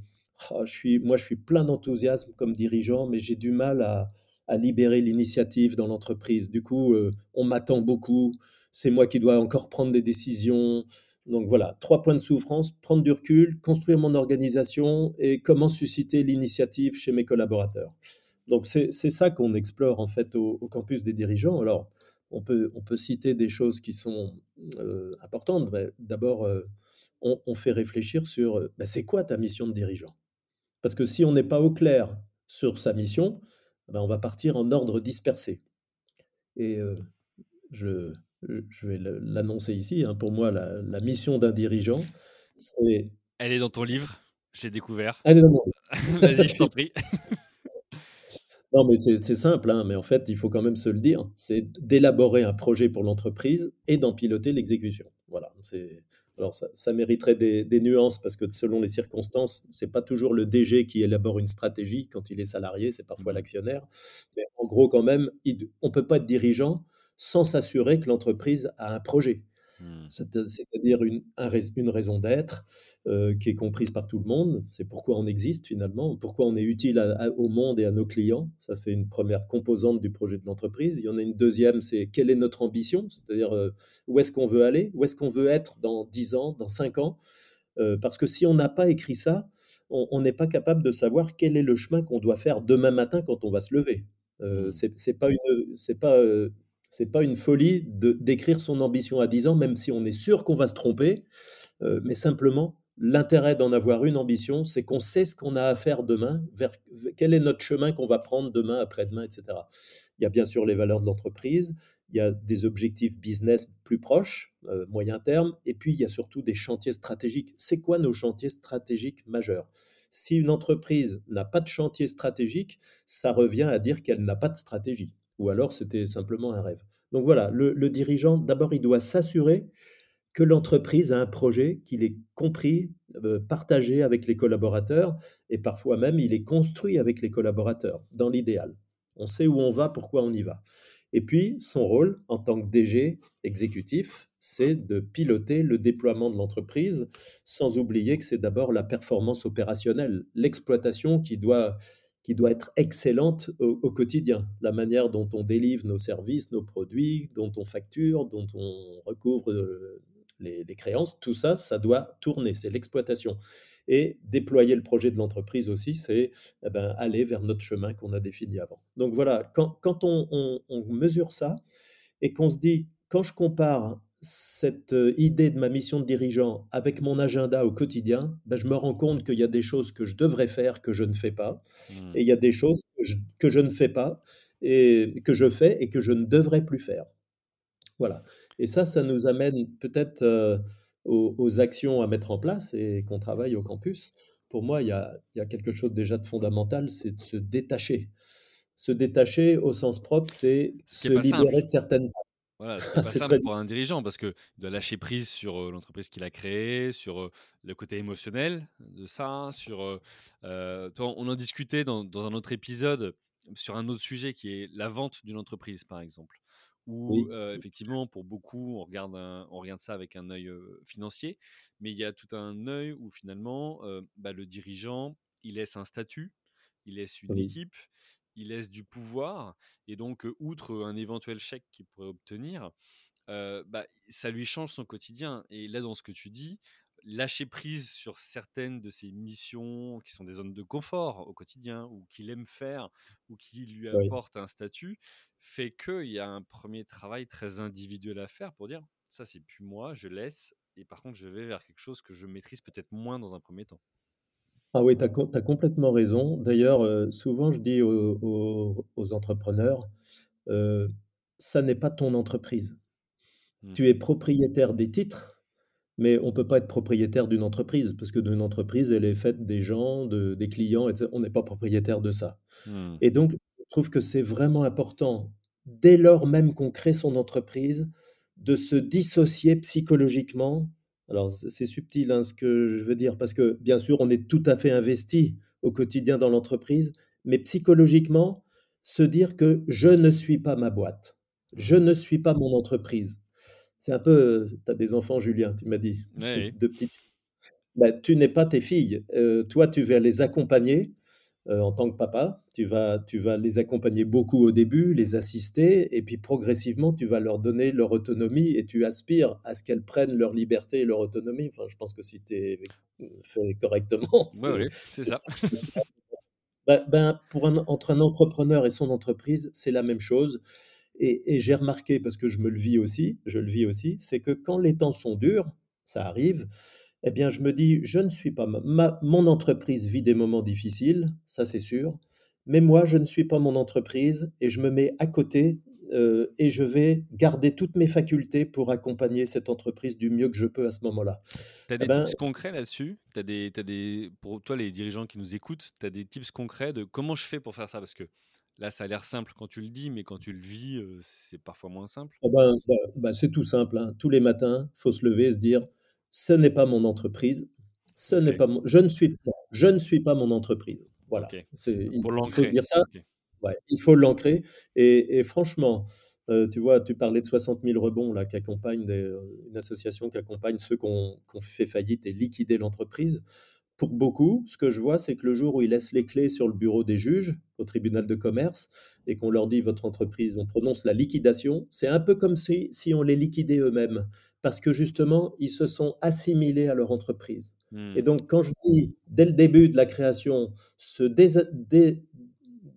ah, je suis, moi je suis plein d'enthousiasme comme dirigeant, mais j'ai du mal à, à libérer l'initiative dans l'entreprise. Du coup, euh, on m'attend beaucoup, c'est moi qui dois encore prendre des décisions. Donc voilà, trois points de souffrance, prendre du recul, construire mon organisation et comment susciter l'initiative chez mes collaborateurs. Donc c'est ça qu'on explore en fait au, campus des dirigeants. Alors on peut, on peut citer des choses qui sont euh, importantes. D'abord, euh, on, on fait réfléchir sur euh, bah, c'est quoi ta mission de dirigeant? Parce que si on n'est pas au clair sur sa mission, ben, on va partir en ordre dispersé. Et euh, je, je vais l'annoncer ici, hein, pour moi, la, la mission d'un dirigeant, c'est... Elle est dans ton livre, j'ai découvert. Allez, non, non, Vas-y, je t'en prie. <laughs> non, mais c'est c'est simple, hein, mais en fait, il faut quand même se le dire, c'est d'élaborer un projet pour l'entreprise et d'en piloter l'exécution. Voilà, c'est... Alors ça, ça mériterait des, des nuances parce que selon les circonstances, c'est pas toujours le DG qui élabore une stratégie quand il est salarié, c'est parfois Mhm. l'actionnaire. Mais en gros, quand même, il- on peut pas être dirigeant sans s'assurer que l'entreprise a un projet. Mmh. C'est c'est-à-dire une un une raison d'être, heu, qui est comprise par tout le monde. C'est pourquoi on existe finalement, pourquoi on est utile à à au monde et à nos clients. Ça, c'est une première composante du projet de l'entreprise. Il y en a une deuxième, c'est quelle est notre ambition? C'est-à-dire, heu, où est-ce qu'on veut aller? Où est-ce qu'on veut être dans 10 ans, dans 5 ans? Heu, parce que si on n'a pas écrit ça, on n'est pas capable de savoir quel est le chemin qu'on doit faire demain matin quand on va se lever. Mmh. c'est pas une, c'est pas, c'est pas une folie de d'écrire son ambition à 10 ans, même si on est sûr qu'on va se tromper, heu, mais simplement, l'intérêt d'en avoir une ambition, c'est qu'on sait ce qu'on a à faire demain, vers quel est notre chemin qu'on va prendre demain, après-demain, et cetera. Il y a bien sûr les valeurs de l'entreprise, il y a des objectifs business plus proches, heu, moyen terme, et puis il y a surtout des chantiers stratégiques. C'est quoi nos chantiers stratégiques majeurs? Si une entreprise n'a pas de chantier stratégique, ça revient à dire qu'elle n'a pas de stratégie, ou alors c'était simplement un rêve. Donc voilà, le dirigeant, d'abord, il doit s'assurer que l'entreprise a un projet, qu'il est compris, heu, partagé avec les collaborateurs et parfois même il est construit avec les collaborateurs, dans l'idéal. On sait où on va, pourquoi on y va. Et puis son rôle en tant que DG exécutif, c'est de piloter le déploiement de l'entreprise, sans oublier que c'est d'abord la performance opérationnelle, l'exploitation qui doit qui doit être excellente au quotidien. La manière dont on délivre nos services, nos produits, dont on facture, dont on recouvre, heu, les créances, tout ça, ça doit tourner, c'est l'exploitation. Et déployer le projet de l'entreprise aussi, c'est, eh ben, aller vers notre chemin qu'on a défini avant. Donc voilà, quand quand on on mesure ça et qu'on se dit: «Quand je compare cette, heu, idée de ma mission de dirigeant avec mon agenda au quotidien, bah, je me rends compte qu'il y a des choses que je devrais faire que je ne fais pas Mmh. et il y a des choses que je que je ne fais pas et que je fais et que je ne devrais plus faire». Voilà et ça, ça nous amène peut-être, heu, aux aux actions à mettre en place et qu'on travaille au campus. Pour moi, il y a il y a quelque chose déjà de fondamental, c'est de se détacher. Se détacher au sens propre, c'est Ce se simple. libérer de certaines Voilà, ce qui est tâches. pas C'est simple très pour un dirigeant parce qu'il doit lâcher prise sur, l'entreprise qu'il a créée, sur, le côté émotionnel de ça, sur, on en discutait dans dans un autre épisode, sur un autre sujet qui est la vente d'une entreprise, par exemple. Où, Oui, heu, effectivement, pour beaucoup, on regarde un on regarde ça avec un œil, financier, mais il y a tout un œil où finalement, bah, le dirigeant, il laisse un statut, il laisse une oui, équipe, il laisse du pouvoir et donc, outre, un éventuel chèque qu'il pourrait obtenir, bah, ça lui change son quotidien et là, dans ce que tu dis, lâcher prise sur certaines de ses missions qui sont des zones de confort au quotidien ou qu'il aime faire ou qui lui oui. apportent un statut, fait qu'il y a un premier travail très individuel à faire pour dire: «Ça, c'est plus moi, je laisse et par contre, je vais vers quelque chose que je maîtrise peut-être moins dans un premier temps». Ah oui, tu as com tu as complètement raison. D'ailleurs, heu, souvent je dis aux aux aux entrepreneurs, heu: «Ça n'est pas ton entreprise. Mmh. Tu es propriétaire des titres, Mais on peut pas être propriétaire d'une entreprise, parce que d'une entreprise, elle est faite des gens, de des clients et cetera. On n'est pas propriétaire de ça. Mmh. Et donc, je trouve que c'est vraiment important, dès lors même qu'on crée son entreprise, de se dissocier psychologiquement. Alors, c'est subtil, hein, ce que je veux dire, parce que, bien sûr, on est tout à fait investi au quotidien dans l'entreprise, mais psychologiquement, se dire que: «Je ne suis pas ma boîte. Je ne suis pas mon entreprise». C'est un peu, tu as des enfants, Julien, tu m'as dit, oui. 2 <laughs> petites filles. Bah, tu n'es pas tes filles, heu, toi, tu vas les accompagner, heu, en tant que papa. Tu vas tu vas les accompagner beaucoup au début, les assister et puis progressivement, tu vas leur donner leur autonomie et tu aspires à ce qu'elles prennent leur liberté et leur autonomie. Enfin, je pense que si tu es, fait correctement, c'est ouais, c'est ça. ça ben, pour un entre un entrepreneur et son entreprise, c'est la même chose et et j'ai remarqué, parce que je me le vis aussi je le vis aussi, c'est que quand les temps sont durs, ça arrive, eh bien, je me dis: «Je ne suis pas ma mon entreprise vit des moments difficiles, ça c'est sûr, mais moi je ne suis pas mon entreprise» et je me mets à côté, heu et je vais garder toutes mes facultés pour accompagner cette entreprise du mieux que je peux à ce moment-là. T'as Eh des ben tips concrets là-dessus? T'as des t'as des pour toi, les dirigeants qui nous écoutent, t'as des tips concrets de comment je fais pour faire ça? Parce que là, ça a l'air simple quand tu le dis, mais quand tu le vis, heu, c'est parfois moins simple. Ah ben, bah bah, c'est tout simple, hein. Tous les matins, faut se lever et se dire: «Ce n'est pas mon entreprise, ce n'est pas mon je ne suis pas je ne suis pas mon entreprise». Voilà, il faut dire ça, ouais, il faut l'ancrer. Et et franchement, Heu, tu vois, tu parlais de 60 000 rebonds là qui accompagnent des, heu, une association qui accompagne ceux qui ont qui ont fait faillite et liquidé l'entreprise. Pour beaucoup, ce que je vois, c'est que le jour où ils laissent les clés sur le bureau des juges, au tribunal de commerce, et qu'on leur dit: «Votre entreprise» on prononce la liquidation, c'est un peu comme si si on les liquidait eux-mêmes. Parce que justement, ils se sont assimilés à leur entreprise. Et Mmh. donc quand je dis, dès le début de la création, se désa dé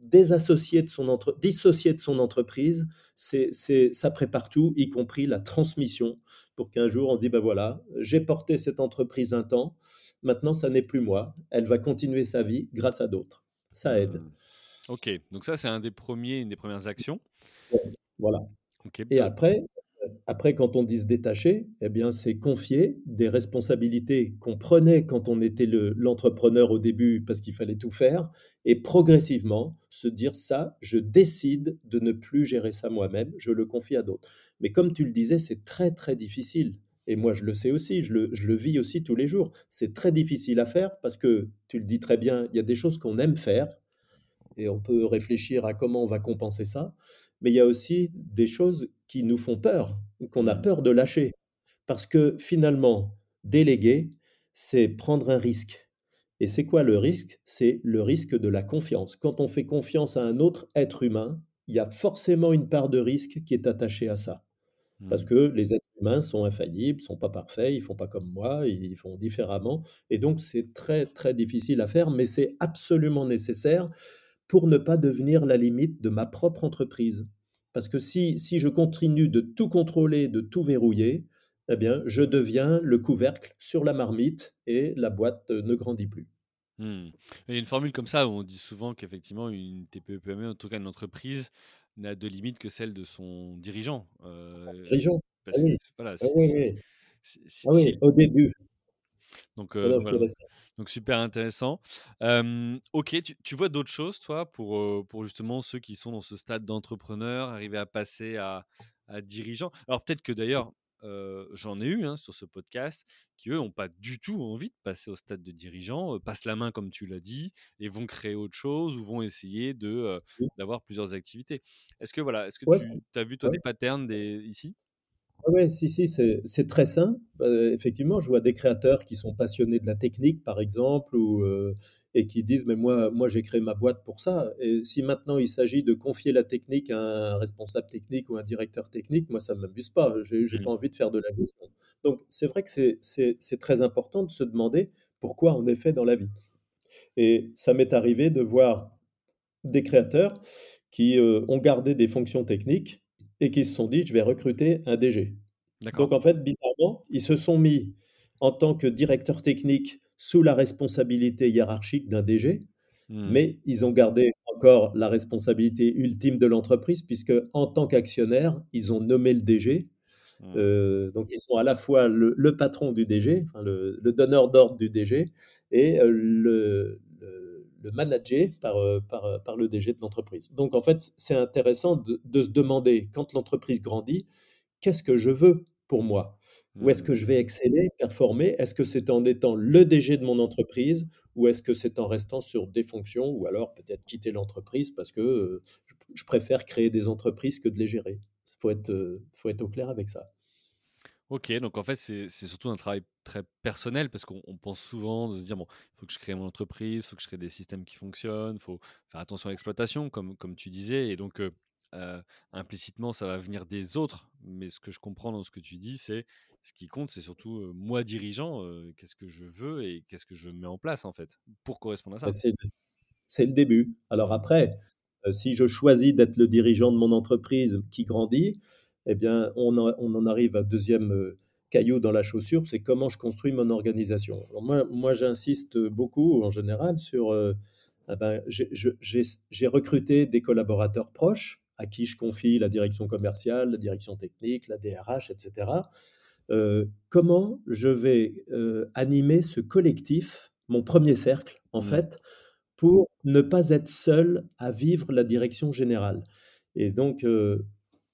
désassocier de son entre dissocier de son entreprise, c'est ça prépare tout, y compris la transmission, pour qu'un jour on dit: «Bah, voilà, j'ai porté cette entreprise un temps, maintenant ça n'est plus moi, elle va continuer sa vie grâce à d'autres». Ça aide. Mmh. OK, donc ça, c'est un des premiers une des premières actions. Voilà. Et après, heu, après quand on dit se détacher, et bien, c'est confier des responsabilités qu'on prenait quand on était le l'entrepreneur au début parce qu'il fallait tout faire et progressivement se dire: «Ça, je décide de ne plus gérer ça moi-même, je le confie à d'autres». Mais comme tu le disais, c'est très, très difficile et moi je le sais aussi, je le je le vis aussi tous les jours. C'est très difficile à faire parce que, tu le dis très bien, il y a des choses qu'on aime faire et on peut réfléchir à comment on va compenser ça. Mais il y a aussi des choses qui nous font peur, qu'on a Mmh. peur de lâcher. Parce que finalement, déléguer, c'est prendre un risque. Et c'est quoi le risque? C'est le risque de la confiance. Quand on fait confiance à un autre être humain, il y a forcément une part de risque qui est attachée à ça. Parce Mmh. que les humains sont infaillibles, sont pas parfaits, ils font pas comme moi, ils font différemment et donc c'est très, très difficile à faire, mais c'est absolument nécessaire pour ne pas devenir la limite de ma propre entreprise. Parce que si si je continue de tout contrôler, de tout verrouiller, eh bien, je deviens le couvercle sur la marmite et la boîte, ne grandit plus. Mmh. Il y a une formule comme ça où on dit souvent qu'effectivement une TPE-PME, en tout cas une entreprise, n'a de limite que celle de son dirigeant. Son Heu, Ah que oui. voilà, Ah oui, Ah oui, au début. donc non, donc voilà, super intéressant. OK, tu tu vois d'autres choses toi pour, pour justement ceux qui sont dans ce stade d'entrepreneur, arriver à passer à à dirigeant? Alors peut-être que d'ailleurs, j'en ai eu, hein, sur ce podcast, qui eux ont pas du tout envie de passer au stade de dirigeant, passent la main comme tu l'as dit et vont créer autre chose ou vont essayer de, d'avoir plusieurs activités. Est-ce que voilà, est-ce que Ouais, tu tu as vu toi ouais. des patterns des ici? Ouais, ouais, si, si, c'est très sain. Heu, effectivement, je vois des créateurs qui sont passionnés de la technique, par exemple, ou, heu, et qui disent: «Mais moi moi, j'ai créé ma boîte pour ça» et si maintenant il s'agit de confier la technique à un responsable technique ou un directeur technique, moi, ça m'amuse pas. J'ai j'ai Mmh. pas envie de faire de la gestion. Donc c'est vrai que c'est très important de se demander pourquoi on est fait dans la vie et ça m'est arrivé de voir des créateurs qui, heu, ont gardé des fonctions techniques et qui se sont dit: «Je vais recruter un DG». Donc en fait, bizarrement, ils se sont mis en tant que directeur technique sous la responsabilité hiérarchique d'un DG, Mmh. mais ils ont gardé encore la responsabilité ultime de l'entreprise puisque, en tant qu'actionnaire, ils ont nommé le DG. Mmh. Heu, donc ils sont à la fois le le patron du DG, enfin le le donneur d'ordre du DG et heu, le le managé par, heu, par, heu, par le DG de l'entreprise. Donc en fait, c'est intéressant de se demander quand l'entreprise grandit: «Qu'est-ce que je veux pour moi? Où est-ce que je vais exceller, performer? Est-ce que c'est en étant le DG de mon entreprise ou est-ce que c'est en restant sur des fonctions ou alors peut-être quitter l'entreprise parce que, heu, je préfère créer des entreprises que de les gérer?» faut être, faut être au clair avec ça. OK, donc en fait, c'est surtout un travail très personnel parce qu'on on pense souvent de se dire: «Bon, il faut que je crée mon entreprise, il faut que je crée des systèmes qui fonctionnent, il faut faire attention à l'exploitation», comme comme tu disais et donc heu, implicitement, ça va venir des autres. Mais ce que je comprends dans ce que tu dis, c'est ce qui compte, c'est surtout, moi dirigeant, qu'est-ce que je veux et qu'est-ce que je mets en place, en fait, pour correspondre à Bah, ça? c'est le début. Alors après, si je choisis d'être le dirigeant de mon entreprise qui grandit, eh bien, on en on en arrive à 2e, heu, caillou dans la chaussure, c'est comment je construis mon organisation. Alors moi moi, j'insiste beaucoup en général sur, heu, ah ben, j'ai recruté des collaborateurs proches à qui je confie la direction commerciale, la direction technique, la DRH et cetera. Heu, comment je vais, animer ce collectif, mon 1er cercle, en Mmh. fait, pour ne pas être seul à vivre la direction générale? Et donc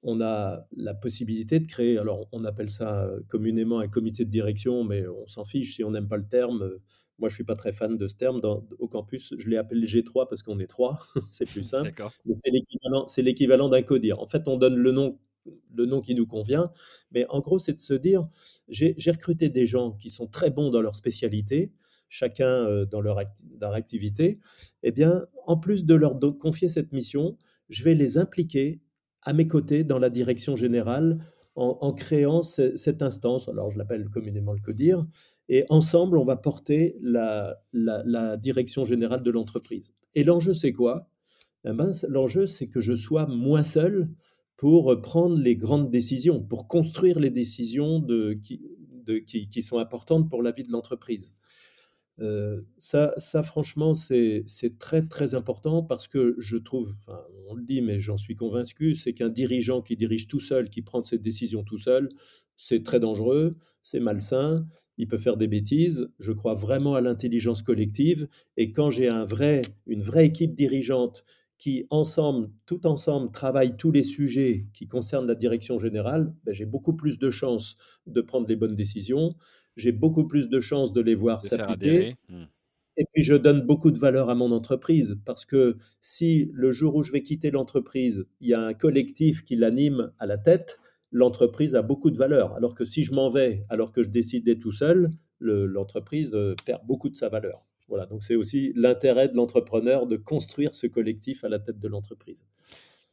on a la possibilité de créer alors on appelle ça, heu, communément un comité de direction, mais on s'en fiche si on n'aime pas le terme, heu, moi je suis pas très fan de ce terme dans au campus, je l'ai appelé G3 parce qu'on est 3, <laughs> c'est plus simple, D'accord. mais c'est l'équivalent c'est l'équivalent d'un CODIR. En fait, on donne le nom le nom qui nous convient. Mais en gros, c'est de se dire, j'ai recruté des gens qui sont très bons dans leur spécialité, chacun euh, dans leur, dans leur activité. Eh bien, en plus de leur confier cette mission, je vais les impliquer à mes côtés dans la direction générale en, créant cette instance. Alors, je l'appelle communément le CODIR. Et ensemble, on va porter la, direction générale de l'entreprise. Et l'enjeu, c'est quoi? Eh ben, L'enjeu, c'est que je sois moins seul pour prendre les grandes décisions, pour construire les décisions de, qui, de, qui, qui sont importantes pour la vie de l'entreprise. Euh, ça, franchement, c'est très, très important parce que je trouve, on le dit, mais j'en suis convaincu, c'est qu'un dirigeant qui dirige tout seul, qui prend ses décisions tout seul, c'est très dangereux, c'est malsain, il peut faire des bêtises. Je crois vraiment à l'intelligence collective. Et quand j'ai un vrai, une vraie équipe dirigeante qui, ensemble, tout ensemble, travaille tous les sujets qui concernent la direction générale, ben, j'ai beaucoup plus de chances de prendre les bonnes décisions j'ai beaucoup plus de chances de les voir s'appliquer. Hmm. Et puis, je donne beaucoup de valeur à mon entreprise parce que si le jour où je vais quitter l'entreprise, il y a un collectif qui l'anime à la tête, l'entreprise a beaucoup de valeur. Alors que si je m'en vais, alors que je décide tout seul, l'entreprise euh, perd beaucoup de sa valeur. Voilà, donc c'est aussi l'intérêt de l'entrepreneur de construire ce collectif à la tête de l'entreprise.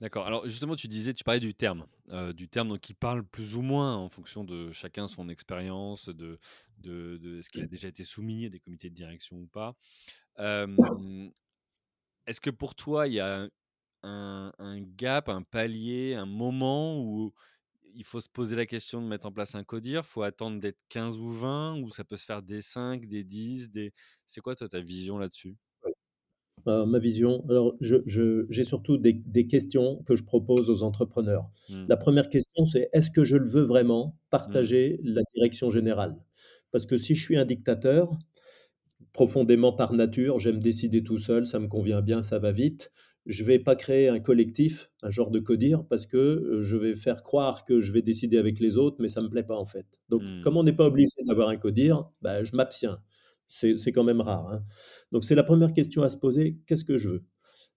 D'accord. Alors justement, tu disais, tu parlais du terme, euh, du terme qui parle plus ou moins en fonction de chacun son expérience, de, de, ce qui a déjà été soumis à des comités de direction ou pas. Est-ce que pour toi, il y a un, un, gap, un palier, un moment où il faut se poser la question de mettre en place un codir? Faut attendre d'être 15 ou 20 ou ça peut se faire des 5, des 10 des... C'est quoi toi ta vision là-dessus? Euh, ma vision. Alors, j'ai surtout des, questions que je propose aux entrepreneurs. Mmh. La première question, c'est est-ce que je le veux vraiment partager mmh. la direction générale? Parce que si je suis un dictateur, profondément par nature, j'aime décider tout seul, ça me convient bien, ça va vite. Je vais pas créer un collectif, un genre de codir, parce que euh, je vais faire croire que je vais décider avec les autres, mais ça me plaît pas en fait. Donc, mmh. comme on n'est pas obligé d'avoir un codir, bah, je m'abstiens. C'est quand même rare. Hein. Donc c'est la première question à se poser, qu'est-ce que je veux?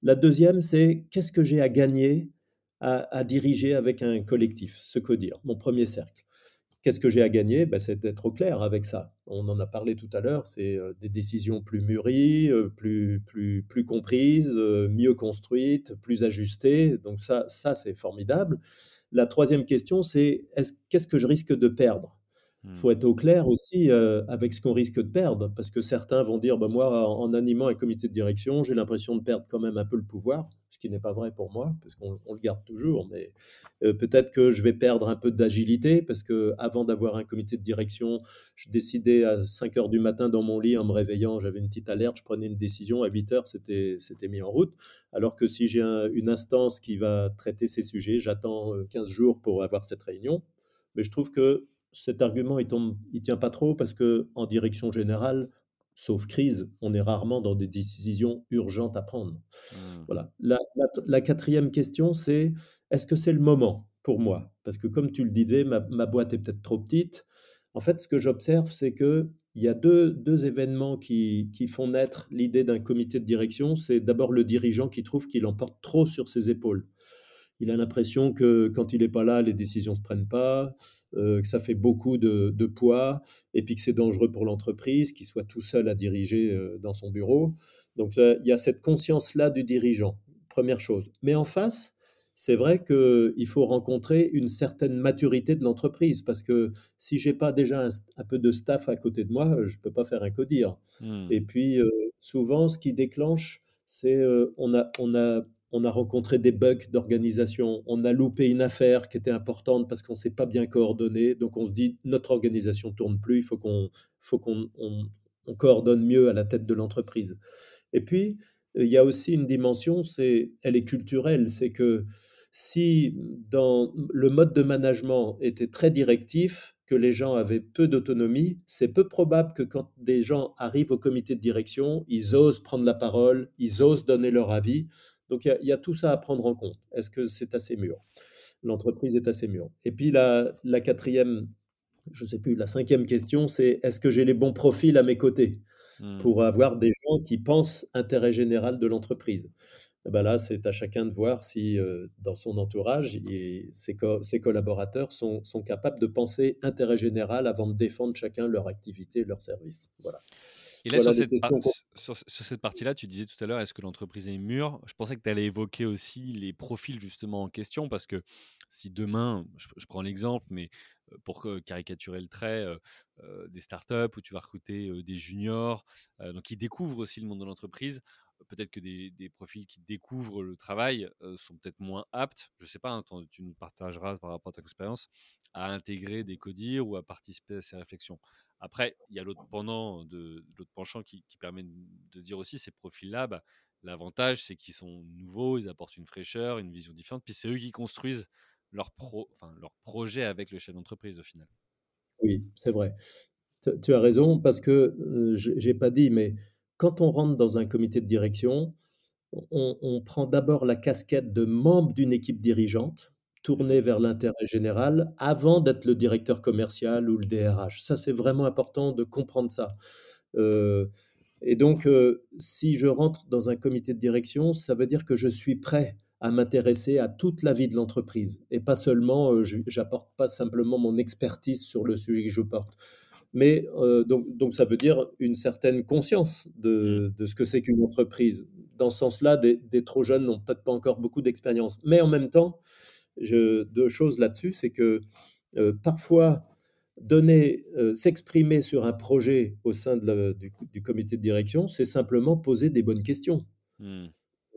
La deuxième, c'est qu'est-ce que j'ai à gagner à, diriger avec un collectif, ce que dire, mon premier cercle. Qu'est-ce que j'ai à gagner? Ben, C'est d'être au clair avec ça. On en a parlé tout à l'heure, c'est euh, des décisions plus mûries, euh, plus, plus, plus comprises, euh, mieux construites, plus ajustées. Donc ça, ça c'est formidable. La troisième question, c'est qu'est-ce que je risque de perdre? Il faut être au clair aussi euh, avec ce qu'on risque de perdre, parce que certains vont dire, bah, moi, en, animant un comité de direction, j'ai l'impression de perdre quand même un peu le pouvoir, ce qui n'est pas vrai pour moi, parce qu'on le garde toujours, mais euh, peut-être que je vais perdre un peu d'agilité, parce que avant d'avoir un comité de direction, je décidais à 5 heures du matin dans mon lit en me réveillant, j'avais une petite alerte, je prenais une décision, à 8 heures, c'était mis en route, alors que si j'ai une instance qui va traiter ces sujets, j'attends 15 euh, jours pour avoir cette réunion, mais je trouve que cet argument, il ne il tient pas trop parce que en direction générale, sauf crise, on est rarement dans des décisions urgentes à prendre. Mmh. Voilà. La, quatrième question, c'est est-ce que c'est le moment pour moi? Parce que comme tu le disais, ma, boîte est peut-être trop petite. En fait, ce que j'observe, c'est qu'il y a deux, deux événements qui, qui, font naître l'idée d'un comité de direction. C'est d'abord le dirigeant qui trouve qu'il emporte trop sur ses épaules. Il a l'impression que quand il n'est pas là, les décisions ne se prennent pas. Euh, que ça fait beaucoup de, poids et puis que c'est dangereux pour l'entreprise, qu'il soit tout seul à diriger euh, dans son bureau. Donc il y a cette conscience-là du dirigeant, première chose. Mais en face, c'est vrai qu'il faut rencontrer une certaine maturité de l'entreprise parce que si j'ai pas déjà un, peu de staff à côté de moi, je peux pas faire un codir. Mmh. Et puis euh, souvent, ce qui déclenche, c'est on a on a on a rencontré des bugs d'organisation, on a loupé une affaire qui était importante parce qu'on ne s'est pas bien coordonné. Donc on se dit, notre organisation tourne plus, il faut qu'on coordonne mieux à la tête de l'entreprise. Et puis, il y a aussi une dimension, c'est, elle est culturelle, c'est que si dans le mode de management était très directif, que les gens avaient peu d'autonomie, c'est peu probable que quand des gens arrivent au comité de direction, ils osent prendre la parole, ils osent donner leur avis. Donc il y, a tout ça à prendre en compte. Est-ce que c'est assez mûr? L'entreprise est assez mûre. Et puis la, quatrième, je ne sais plus, la cinquième question, c'est est-ce que j'ai les bons profils à mes côtés mmh. pour avoir des gens qui pensent intérêt général de l'entreprise? Et bah, là, c'est à chacun de voir si, heu, dans son entourage et ses co ses collaborateurs sont sont capables de penser intérêt général avant de défendre chacun leur activité leur service. Voilà. Et là, Voilà sur cette par sur sur partie-là, tu disais tout à l'heure: «Est-ce que l'entreprise est mûre?» je pensais que tu allais évoquer aussi les profils justement en question parce que si demain, je je prends l'exemple, mais pour caricaturer le trait, des startups où tu vas recruter, des juniors, donc qui découvrent aussi le monde de l'entreprise. Peut-être que des des profils qui découvrent le travail, sont peut-être moins aptes, je sais pas, hein, tu nous partageras par rapport à ton expérience, à intégrer des CODIR ou à participer à ces réflexions. Après, il y a l'autre penchant qui permet de dire aussi ces profils-là, bah, l'avantage, c'est qu'ils sont nouveaux, ils apportent une fraîcheur, une vision différente, puis c'est eux qui construisent leur projet avec le chef d'entreprise au final. Oui, c'est vrai. Tu as raison parce que, heu, j'ai j'ai pas dit, mais quand on rentre dans un comité de direction, on on prend d'abord la casquette de membre d'une équipe dirigeante, Mmh tournée vers l'intérêt général, avant d'être le directeur commercial ou le DRH. Ça, c'est vraiment important de comprendre ça. Heu et donc, heu, si je rentre dans un comité de direction, ça veut dire que je suis prêt à m'intéresser à toute la vie de l'entreprise et pas seulement, je j'apporte pas simplement mon expertise sur le sujet que je porte. Mais, heu, donc donc ça veut dire une certaine conscience Mmh. de de ce que c'est qu'une entreprise. Dans ce sens-là, des des trop jeunes n'ont peut-être pas encore beaucoup d'expérience. Mais en même temps, je 2 choses là-dessus, c'est que, heu, parfois donner, heu, s'exprimer sur un projet au sein de du du comité de direction, c'est simplement poser des bonnes questions. Mmh.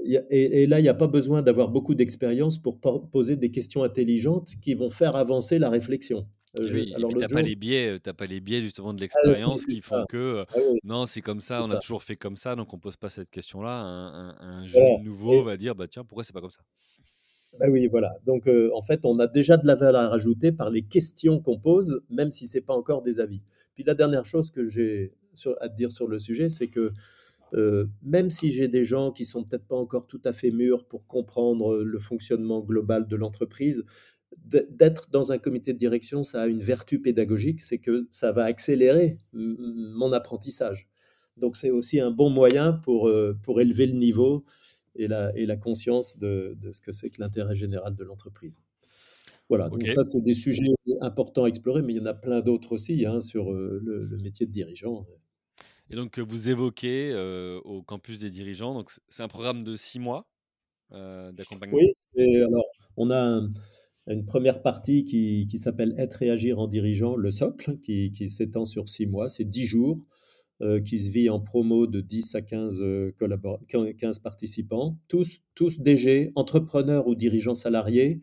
A et et là, il y a pas besoin d'avoir beaucoup d'expérience pour poser des questions intelligentes qui vont faire avancer la réflexion. Je alors puis tu l'autre as pas les biais, as pas les biais justement de ah l'expérience qui font ça. que, Ah oui, non, c'est comme ça, on a toujours fait comme ça, donc on pose pas cette question-là. Un un un jeune Voilà nouveau et va dire: «Bah tiens, pourquoi c'est pas comme ça?» Bah oui, voilà. Donc, heu, en fait, on a déjà de la valeur ajoutée par les questions qu'on pose, même si c'est pas encore des avis. Puis la dernière chose que j'ai à te dire sur le sujet, c'est que, heu, même si j'ai des gens qui sont peut-être pas encore tout à fait mûrs pour comprendre, le fonctionnement global de l'entreprise, d'ê d'être dans un comité de direction, ça a une vertu pédagogique, c'est que ça va accélérer mon apprentissage. Donc c'est aussi un bon moyen pour, heu, pour élever le niveau et la et la conscience de de ce que c'est que l'intérêt général de l'entreprise. Voilà, donc ça, c'est des sujets importants à explorer, mais il y en a plein d'autres aussi, hein, sur, heu, le le métier de dirigeant. et donc, heu, vous évoquez, heu, au campus des dirigeants, donc c'est un programme de 6 mois, Oui, d'accompagnement? c'est alors on a un une première partie qui qui s'appelle «Être et agir en dirigeant», le socle, qui qui s'étend sur 6 mois. C'est 10 jours, qui se vit en promo de 10 à 15, heu, collabora quin 15 participants, tous tous DG, entrepreneurs ou dirigeants salariés,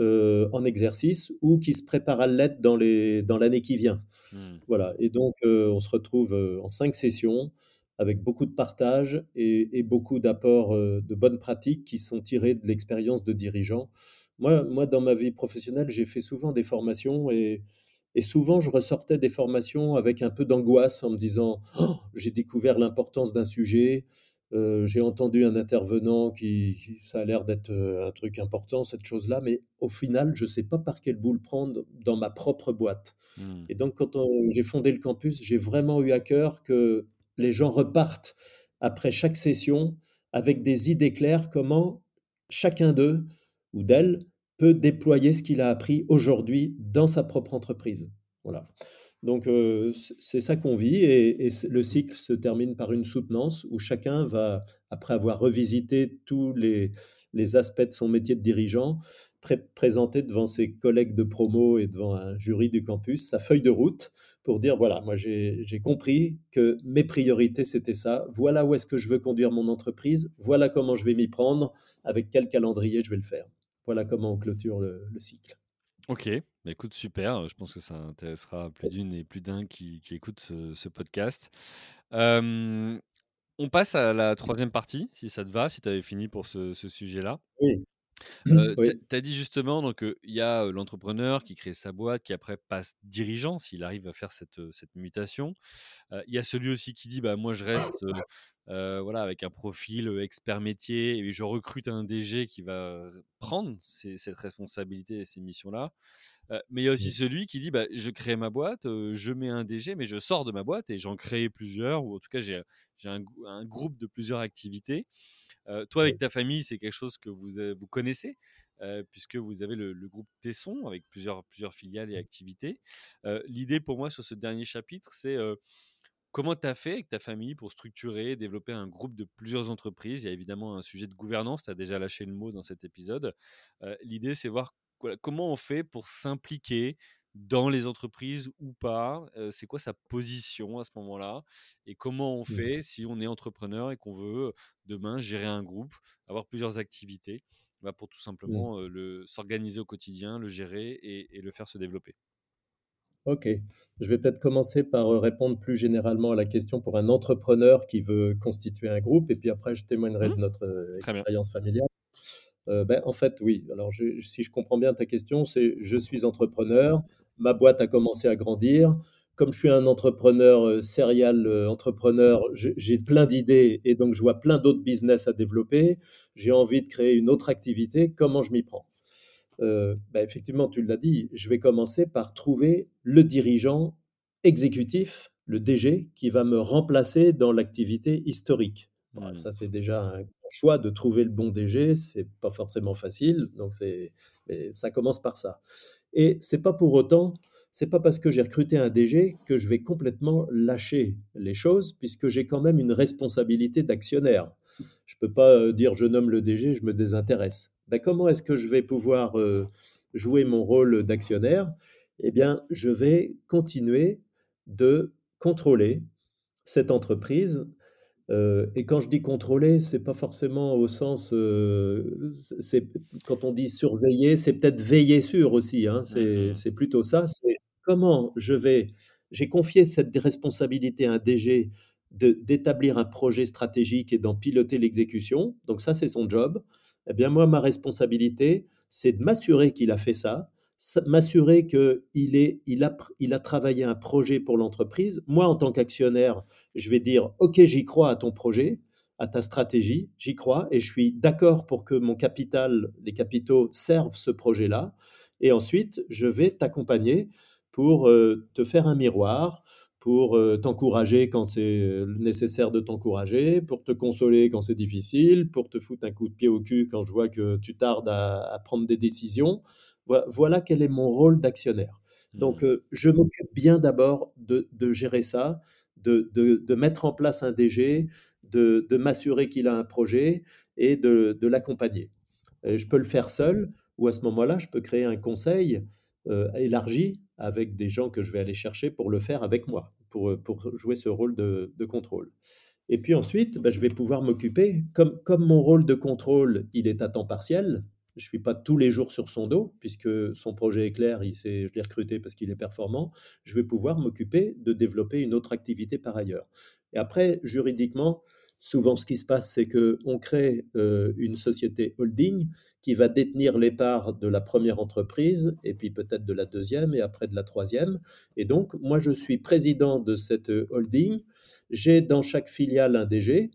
heu, en exercice ou qui se préparent à l'être dans les dans l'année qui vient. Mmh. Voilà et donc on se retrouve, en 5 sessions avec beaucoup de partage et et beaucoup d'apports, de bonnes pratiques qui sont tirées de l'expérience de dirigeants. Moi moi, dans ma vie professionnelle, j'ai fait souvent des formations et et souvent je ressortais des formations avec un peu d'angoisse en me disant: «Oh, «J'ai découvert l'importance d'un sujet, heu, j'ai entendu un intervenant qui qui ça a l'air d'être, heu, un truc important cette chose-là, mais au final, je ne sais pas par quel bout le prendre dans ma propre boîte». Mmh. Et donc quand j'ai fondé le campus, j'ai vraiment eu à cœur que les gens repartent après chaque session avec des idées claires comment chacun d'eux ou d'elle déployer ce qu'il a appris aujourd'hui dans sa propre entreprise. Voilà. Donc heu, c'est ça qu'on vit et le cycle se termine par une soutenance où chacun va, après avoir revisité tous les les aspects de son métier de dirigeant, pré présenter devant ses collègues de promo et devant un jury du campus sa feuille de route pour dire: «Voilà, moi j'ai compris que mes priorités, c'était ça. Voilà où est-ce que je veux conduire mon entreprise. Voilà comment je vais m'y prendre, avec quel calendrier je vais le faire». Voilà comment on clôture le le cycle. OK, bah, écoute super, je pense que ça intéressera plus d'une et plus d'un qui qui écoute ce ce podcast. On passe à la troisième partie, si ça te va, si tu avais fini pour ce ce sujet-là. Oui. <clears throat> Heu, tu as dit justement donc, il y a, l'entrepreneur qui crée sa boîte, qui après passe dirigeant s'il arrive à faire cette, mutation. Il y a celui aussi qui dit: «Bah, moi je reste, <clears throat> heu, voilà avec un profil, heu, expert métier et je recrute un DG qui va prendre ces cette responsabilité et ces missions-là». Heu, mais il y a aussi Mmh. celui qui dit: «Bah, je crée ma boîte, je mets un DG, mais je sors de ma boîte et j'en crée plusieurs ou en tout cas j'ai j'ai un un groupe de plusieurs activités». Euh, toi, avec ta famille, c'est quelque chose que vous, euh, vous connaissez, euh, puisque vous avez le, le groupe Tesson avec plusieurs, plusieurs filiales et activités. Euh, L'idée pour moi sur ce dernier chapitre, c'est euh, comment tu as fait avec ta famille pour structurer, développer un groupe de plusieurs entreprises? Il y a évidemment un sujet de gouvernance, tu as déjà lâché le mot dans cet épisode. Euh, L'idée, c'est voir voilà, comment on fait pour s'impliquer dans les entreprises ou pas? Euh, C'est quoi sa position à ce moment-là? Et comment on Mmh. fait si on est entrepreneur et qu'on veut demain gérer un groupe, avoir plusieurs activités? Bah, pour tout Mmh. simplement euh, le s'organiser au quotidien, le gérer et, et le faire se développer. OK. Je vais peut-être commencer par, heu, répondre plus généralement à la question pour un entrepreneur qui veut constituer un groupe et puis après je témoignerai de notre, heu, Très bien. expérience familiale. Heu, bah, en fait, oui. Alors je si je comprends bien ta question, c'est: je suis entrepreneur, ma boîte a commencé à grandir. Comme je suis un entrepreneur, heu, serial, entrepreneur, j'ai plein d'idées et donc je vois plein d'autres business à développer. J'ai envie de créer une autre activité, comment je m'y prends? Heu, bah, effectivement, tu l'as dit, je vais commencer par trouver le dirigeant exécutif, le DG, qui va me remplacer dans l'activité historique. Hmm. ça, c'est déjà un choix de trouver le bon DG, c'est pas forcément facile, donc c'est mais ça commence par ça et c'est pas pour autant c'est pas parce que j'ai recruté un DG que je vais complètement lâcher les choses puisque j'ai quand même une responsabilité d'actionnaire. Je peux pas, heu, dire: «Je nomme le DG, je me désintéresse». Bah, comment est-ce que je vais pouvoir, heu, jouer mon rôle d'actionnaire? Eh bien, je vais continuer de contrôler cette entreprise Heu et quand je dis contrôler, c'est pas forcément au sens, c'est quand on dit surveiller, c'est peut-être veiller sur aussi, hein. C'est Mhm. c'est plutôt ça, c'est comment je vais j'ai confié cette responsabilité à un DG d'établir un projet stratégique et d'en piloter l'exécution, donc ça, c'est son job. Eh bien, moi, ma responsabilité, c'est de m'assurer qu'il a fait ça, m'assurer qu'il il a il a travaillé un projet pour l'entreprise. Moi, en tant qu'actionnaire, je vais dire, OK, j'y crois à ton projet, à ta stratégie, j'y crois et je suis d'accord pour que mon capital, les capitaux servent ce projet-là. Et ensuite, je vais t'accompagner pour euh, te faire un miroir, pour euh, t'encourager quand c'est euh, nécessaire de t'encourager, pour te consoler quand c'est difficile, pour te foutre un coup de pied au cul quand je vois que tu tardes à, à prendre des décisions. Voilà, voilà quel est mon rôle d'actionnaire. Donc, Mhm. euh, je m'occupe bien d'abord de, de gérer ça, de, de, de, mettre en place un DG, de, m'assurer qu'il a un projet et de, de l'accompagner. Je peux le faire seul ou à ce moment-là, je peux créer un conseil euh, élargi avec des gens que je vais aller chercher pour le faire avec moi, pour, pour jouer ce rôle de, de contrôle. Et puis ensuite, bah, je vais pouvoir m'occuper, comme, comme mon rôle de contrôle, il est à temps partiel, je ne suis pas tous les jours sur son dos, puisque son projet est clair, il sait, je l'ai recruté parce qu'il est performant, je vais pouvoir m'occuper de développer une autre activité par ailleurs. Et après, juridiquement, souvent ce qui se passe, c'est qu'on crée euh, une société holding qui va détenir les parts de la première entreprise, et puis peut-être de la deuxième, et après de la troisième. Et donc, moi, je suis président de cette holding. J'ai dans chaque filiale un DG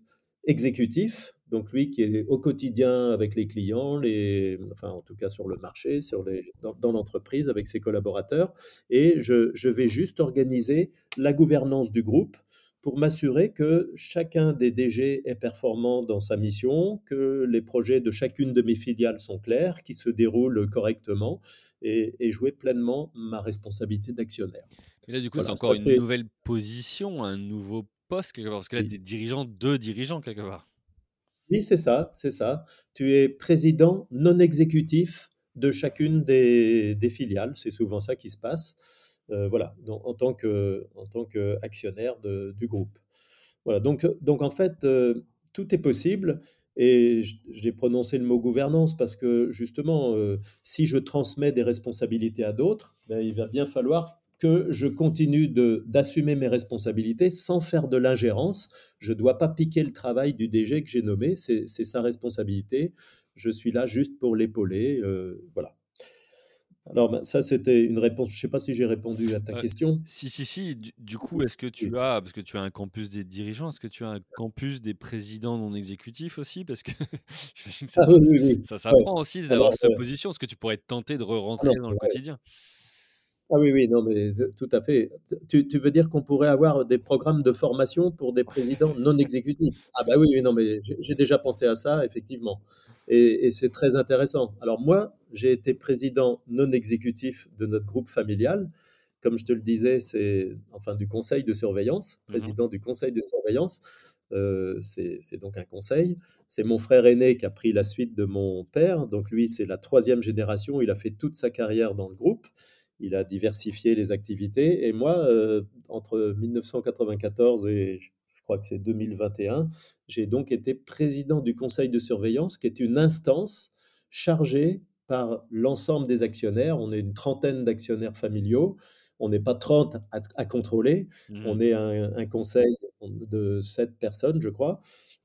exécutif, donc lui qui est au quotidien avec les clients, les, enfin en tout cas sur le marché, sur les, dans, l'entreprise avec ses collaborateurs, et je vais juste organiser la gouvernance du groupe pour m'assurer que chacun des DG est performant dans sa mission, que les projets de chacune de mes filiales sont clairs, qui se déroulent correctement et, et jouer pleinement ma responsabilité d'actionnaire. Et là, du coup, c'est ça encore une nouvelle position, un nouveau poste quelque part, parce que là, tu es dirigeant de dirigeants quelque part. Oui, c'est ça, c'est ça. Tu es président non exécutif de chacune des, des filiales. C'est souvent ça qui se passe. Euh, voilà, donc, en tant que, qu'actionnaire du groupe. Voilà, donc, donc en fait, euh, tout est possible. Et j'ai prononcé le mot gouvernance parce que justement, euh, si je transmets des responsabilités à d'autres, ben, il va bien falloir que je continue d'assumer mes responsabilités sans faire de l'ingérence. Je ne dois pas piquer le travail du DG que j'ai nommé, c'est, sa responsabilité. Je suis là juste pour l'épauler. euh, voilà. Alors, ben, ça, c'était une réponse. Je ne sais pas si j'ai répondu à ta Heu, question. si, si, si, du du coup, est-ce que tu as parce que tu as un campus des dirigeants, est-ce que tu as un campus des présidents non exécutifs aussi? Parce que <laughs> j'imagine que ça Ah oui, oui, oui. ça Ouais. s'apprend aussi d'avoir cette euh, position. Est-ce que tu pourrais être tenté de ah non, re-rentrer dans le ouais. quotidien? Ah oui, oui, non, mais tout à fait. tu tu veux dire qu'on pourrait avoir des programmes de formation pour des présidents non exécutifs? Ah bah, oui, oui, non, mais j'ai j'ai déjà pensé à ça, effectivement et et c'est très intéressant. Alors moi, j'ai été président non exécutif de notre groupe familial. Comme je te le disais, c'est enfin du conseil de surveillance, Mmh président du conseil de surveillance. Heu, c'est donc un conseil. C'est mon frère aîné qui a pris la suite de mon père, donc lui, c'est la troisième génération. Il a fait toute sa carrière dans le groupe. Il a diversifié les activités et moi, heu, entre 1994 et je crois que c'est 2021, j'ai donc été président du conseil de surveillance, qui est une instance chargée par l'ensemble des actionnaires. On est une trentaine d'actionnaires familiaux. On n'est pas 30 à à contrôler. On mh. est un un conseil de 7 personnes, je crois,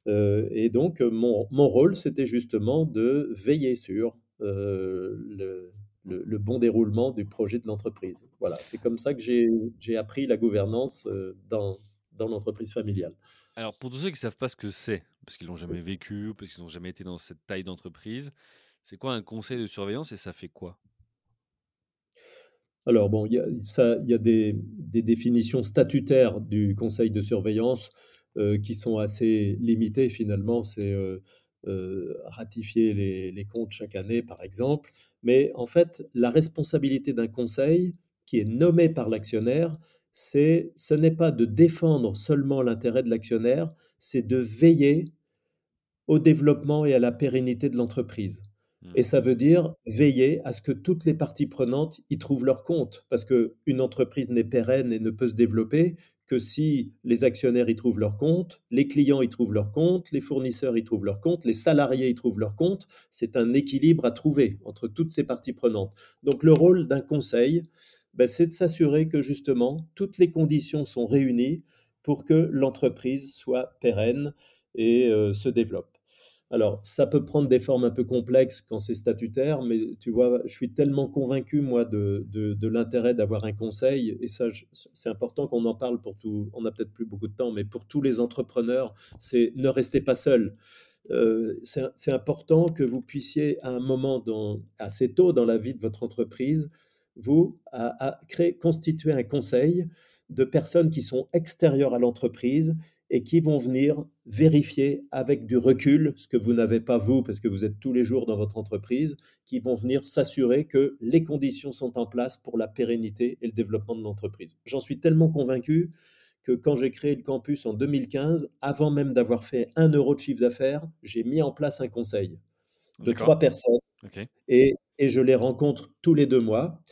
heu et donc mon mon rôle, c'était justement de veiller sur, heu, le le le bon déroulement du projet de l'entreprise. Voilà, c'est comme ça que j'ai appris la gouvernance, heu, dans dans l'entreprise familiale. Alors pour tous ceux qui savent pas ce que c'est, parce qu'ils l'ont jamais vécu parce qu'ils n'ont jamais été dans cette taille d'entreprise, c'est quoi un conseil de surveillance et ça fait quoi? Alors bon, il y a des définitions statutaires du conseil de surveillance, heu, qui sont assez limitées finalement. C'est, heu heu, ratifier les comptes chaque année, par exemple. Mais en fait, la responsabilité d'un conseil qui est nommé par l'actionnaire, ce n'est pas de défendre seulement l'intérêt de l'actionnaire, c'est de veiller au développement et à la pérennité de l'entreprise. Et Mmh. ça veut dire veiller à ce que toutes les parties prenantes y trouvent leur compte. Parce qu'une entreprise n'est pérenne et ne peut se développer que si les actionnaires y trouvent leur compte, les clients y trouvent leur compte, les fournisseurs y trouvent leur compte, les salariés y trouvent leur compte. C'est un équilibre à trouver entre toutes ces parties prenantes. Donc le rôle d'un conseil, ben, c'est de s'assurer que justement toutes les conditions sont réunies pour que l'entreprise soit pérenne et euh, se développe. Alors, ça peut prendre des formes un peu complexes quand c'est statutaire, mais tu vois, je suis tellement convaincu, moi, de, de, l'intérêt d'avoir un conseil, et ça, c'est important qu'on en parle pour tout, on n'a peut-être plus beaucoup de temps, mais pour tous les entrepreneurs, c'est ne restez pas seul. Euh, c'est important que vous puissiez, à un moment assez tôt dans la vie de votre entreprise, vous créer, constituer un conseil de personnes qui sont extérieures à l'entreprise et qui vont venir vérifier avec du recul ce que vous n'avez pas vous, parce que vous êtes tous les jours dans votre entreprise, qui vont venir s'assurer que les conditions sont en place pour la pérennité et le développement de l'entreprise. J'en suis tellement convaincu que quand j'ai créé le campus en 2015, avant même d'avoir fait un euro de chiffre d'affaires, j'ai mis en place un conseil de trois personnes et je les rencontre tous les deux mois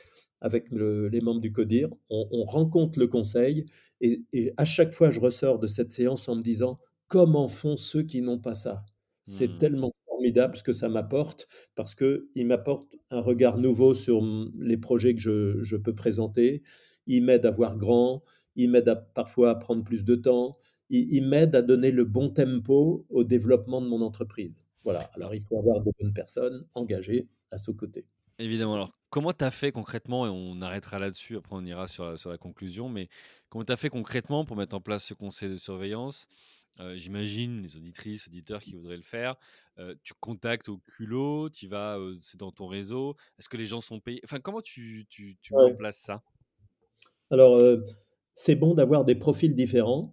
avec le- les membres du CODIR. On, on rencontre le conseil et, et à chaque fois, je ressors de cette séance en me disant comment font ceux qui n'ont pas ça? C'est Mmh. tellement formidable ce que ça m'apporte parce qu'il m'apporte un regard nouveau sur les projets que je, je peux présenter. Il m'aide à voir grand, il m'aide à, parfois à prendre plus de temps, il, il m'aide à donner le bon tempo au développement de mon entreprise. Voilà, Alors alors il faut avoir de bonnes personnes engagées à ce côté. évidemment, alors comment tu as fait concrètement et on arrêtera là-dessus, après on ira sur la sur la conclusion, mais comment tu as fait concrètement pour mettre en place ce conseil de surveillance? Heu, j'imagine les auditrices, auditeurs qui voudraient le faire, heu, tu contactes au culot, tu vas, heu, c'est dans ton réseau? Est-ce que les gens sont payés? Enfin, comment tu tu tu mets en place ça? Alors, c'est bon d'avoir des profils différents.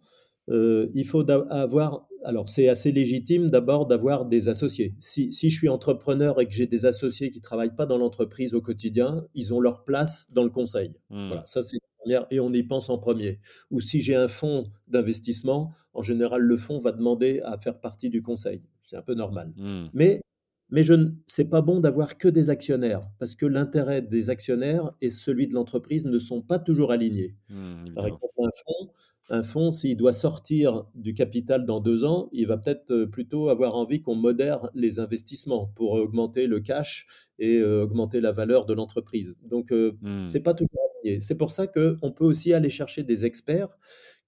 Il faut avoir alors c'est assez légitime d'abord d'avoir des associés. Si si je suis entrepreneur et que j'ai des associés qui travaillent pas dans l'entreprise au quotidien, ils ont leur place dans le conseil. Mmh. Voilà, ça c'est la 1 et on y pense en premier. Ou si j'ai un fonds d'investissement, en général, le fonds va demander à faire partie du conseil. C'est un peu normal. Mmh. Mais mais je ne c'est pas bon d'avoir que des actionnaires parce que l'intérêt des actionnaires et celui de l'entreprise ne sont pas toujours alignés. Mmh, Par exemple, un fonds, un fonds, s'il doit sortir du capital dans 2 ans, il va peut-être, heu, plutôt avoir envie qu'on modère les investissements pour augmenter le cash et heu, augmenter la valeur de l'entreprise. Donc heu, Mmh. c'est pas toujours aligné. C'est pour ça qu'on peut aussi aller chercher des experts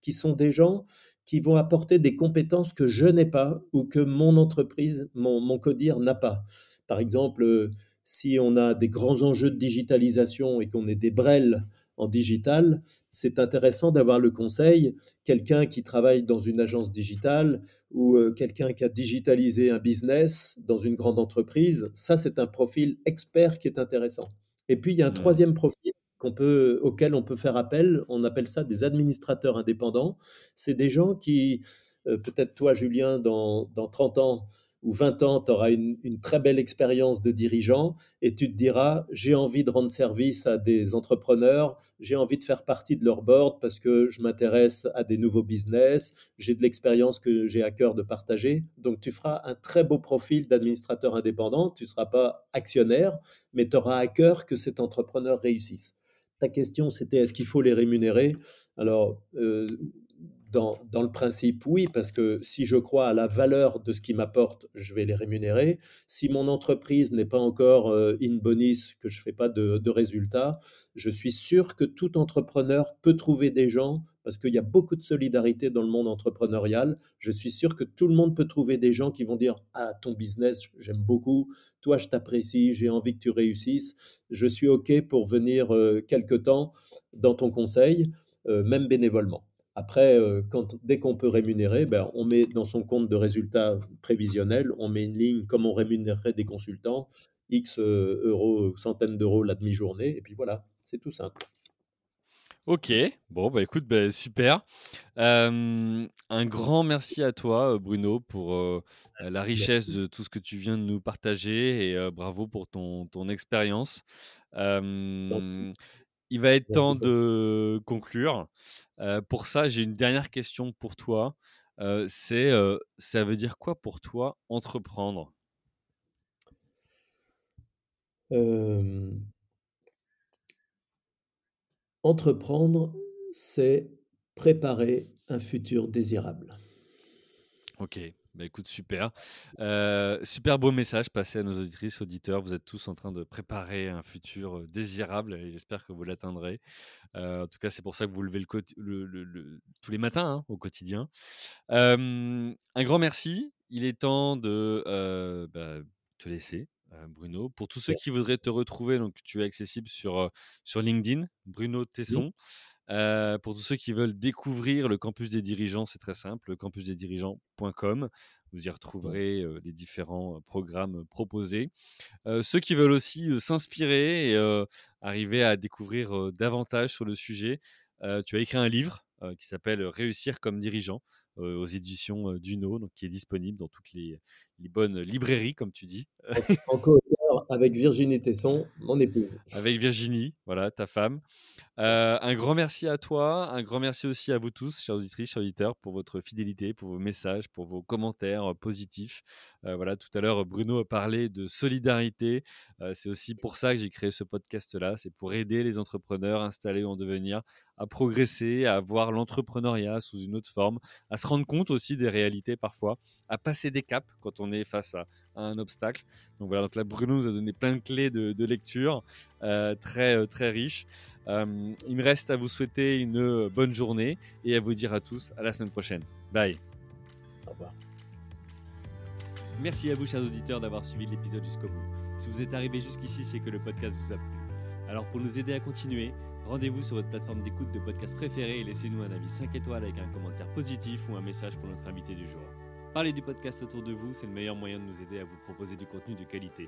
qui sont des gens qui vont apporter des compétences que je n'ai pas ou que mon entreprise, mon mon CODIR n'a pas. Par exemple, heu, si on a des grands enjeux de digitalisation et qu'on est des brels en digital, c'est intéressant d'avoir le conseil, quelqu'un qui travaille dans une agence digitale ou heu, quelqu'un qui a digitalisé un business dans une grande entreprise. Ça, c'est un profil expert qui est intéressant. Et puis, il y a un troisième profil qu'on peut, auxquels on peut faire appel. On appelle ça des administrateurs indépendants. C'est des gens qui, euh, peut-être toi, Julien, dans, dans 30 ans, ou 20 ans, tu auras une, très belle expérience de dirigeant et tu te diras, j'ai envie de rendre service à des entrepreneurs, j'ai envie de faire partie de leur board parce que je m'intéresse à des nouveaux business, j'ai de l'expérience que j'ai à cœur de partager. Donc tu feras un très beau profil d'administrateur indépendant, tu ne seras pas actionnaire, mais tu auras à cœur que cet entrepreneur réussisse. Ta question, c'était est-ce qu'il faut les rémunérer? Alors, euh, dans, le principe, oui, parce que si je crois à la valeur de ce qui m'apporte, je vais les rémunérer. Si mon entreprise n'est pas encore euh, in bonis, que je ne fais pas de, de, résultats, je suis sûr que tout entrepreneur peut trouver des gens, parce qu'il y a beaucoup de solidarité dans le monde entrepreneurial. Je suis sûr que tout le monde peut trouver des gens qui vont dire Ah, ton business, j'aime beaucoup, toi, je t'apprécie, j'ai envie que tu réussisses, je suis OK pour venir euh, quelque temps dans ton conseil, euh, même bénévolement. Après, euh, quand, dès qu'on peut rémunérer, ben, on met dans son compte de résultats prévisionnels, on met une ligne comme on rémunérerait des consultants, X euh, euros, centaines d'euros la demi-journée, et puis voilà, c'est tout simple. Ok, bon, bah écoute, bah, super. un grand merci à toi, Bruno, pour euh, la richesse de tout ce que tu viens de nous partager et bravo pour ton, ton expérience. Il va être temps de conclure. pour ça, j'ai une dernière question pour toi. c'est, ça veut dire quoi pour toi entreprendre? Entreprendre, c'est préparer un futur désirable. Ok, bah écoute, super. super beau message passé à nos auditrices, auditeurs. Vous êtes tous en train de préparer un futur désirable et j'espère que vous l'atteindrez. en tout cas, c'est pour ça que vous levez le, tous les matins hein, au quotidien. un grand merci. Il est temps de bah, te laisser. Bruno. Pour tous ceux qui voudraient te retrouver, donc tu es accessible sur, sur LinkedIn, Bruno Tesson. Euh, pour tous ceux qui veulent découvrir le campus des dirigeants, c'est très simple, campusdesdirigeants.com. Vous y retrouverez euh, les différents euh, programmes proposés. ceux qui veulent aussi s'inspirer et arriver à découvrir davantage sur le sujet, tu as écrit un livre qui s'appelle Réussir comme dirigeant aux éditions Duno, donc qui est disponible dans toutes les, les bonnes librairies, comme tu dis. Encore avec Virginie Tesson, mon épouse. Avec Virginie, voilà, ta femme. Euh, un grand merci à toi, un grand merci aussi à vous tous, chers auditrices, chers auditeurs, pour votre fidélité, pour vos messages, pour vos commentaires positifs. Euh, voilà, tout à l'heure, Bruno a parlé de solidarité. Euh, c'est aussi pour ça que j'ai créé ce podcast-là. C'est pour aider les entrepreneurs installés en devenir à progresser, à voir l'entrepreneuriat sous une autre forme, à se rendre compte aussi des réalités parfois, à passer des caps quand on est face à, un obstacle. Donc voilà, donc là, Bruno nous a donné plein de clés de, lecture très, très riches. il me reste à vous souhaiter une bonne journée et à vous dire à tous à la semaine prochaine. Bye. Au revoir. Merci à vous, chers auditeurs, d'avoir suivi l'épisode jusqu'au bout. Si vous êtes arrivé jusqu'ici, c'est que le podcast vous a plu. Alors, pour nous aider à continuer, rendez-vous sur votre plateforme d'écoute de podcast préférée et laissez-nous un avis 5 étoiles avec un commentaire positif ou un message pour notre invité du jour. Parlez du podcast autour de vous, c'est le meilleur moyen de nous aider à vous proposer du contenu de qualité.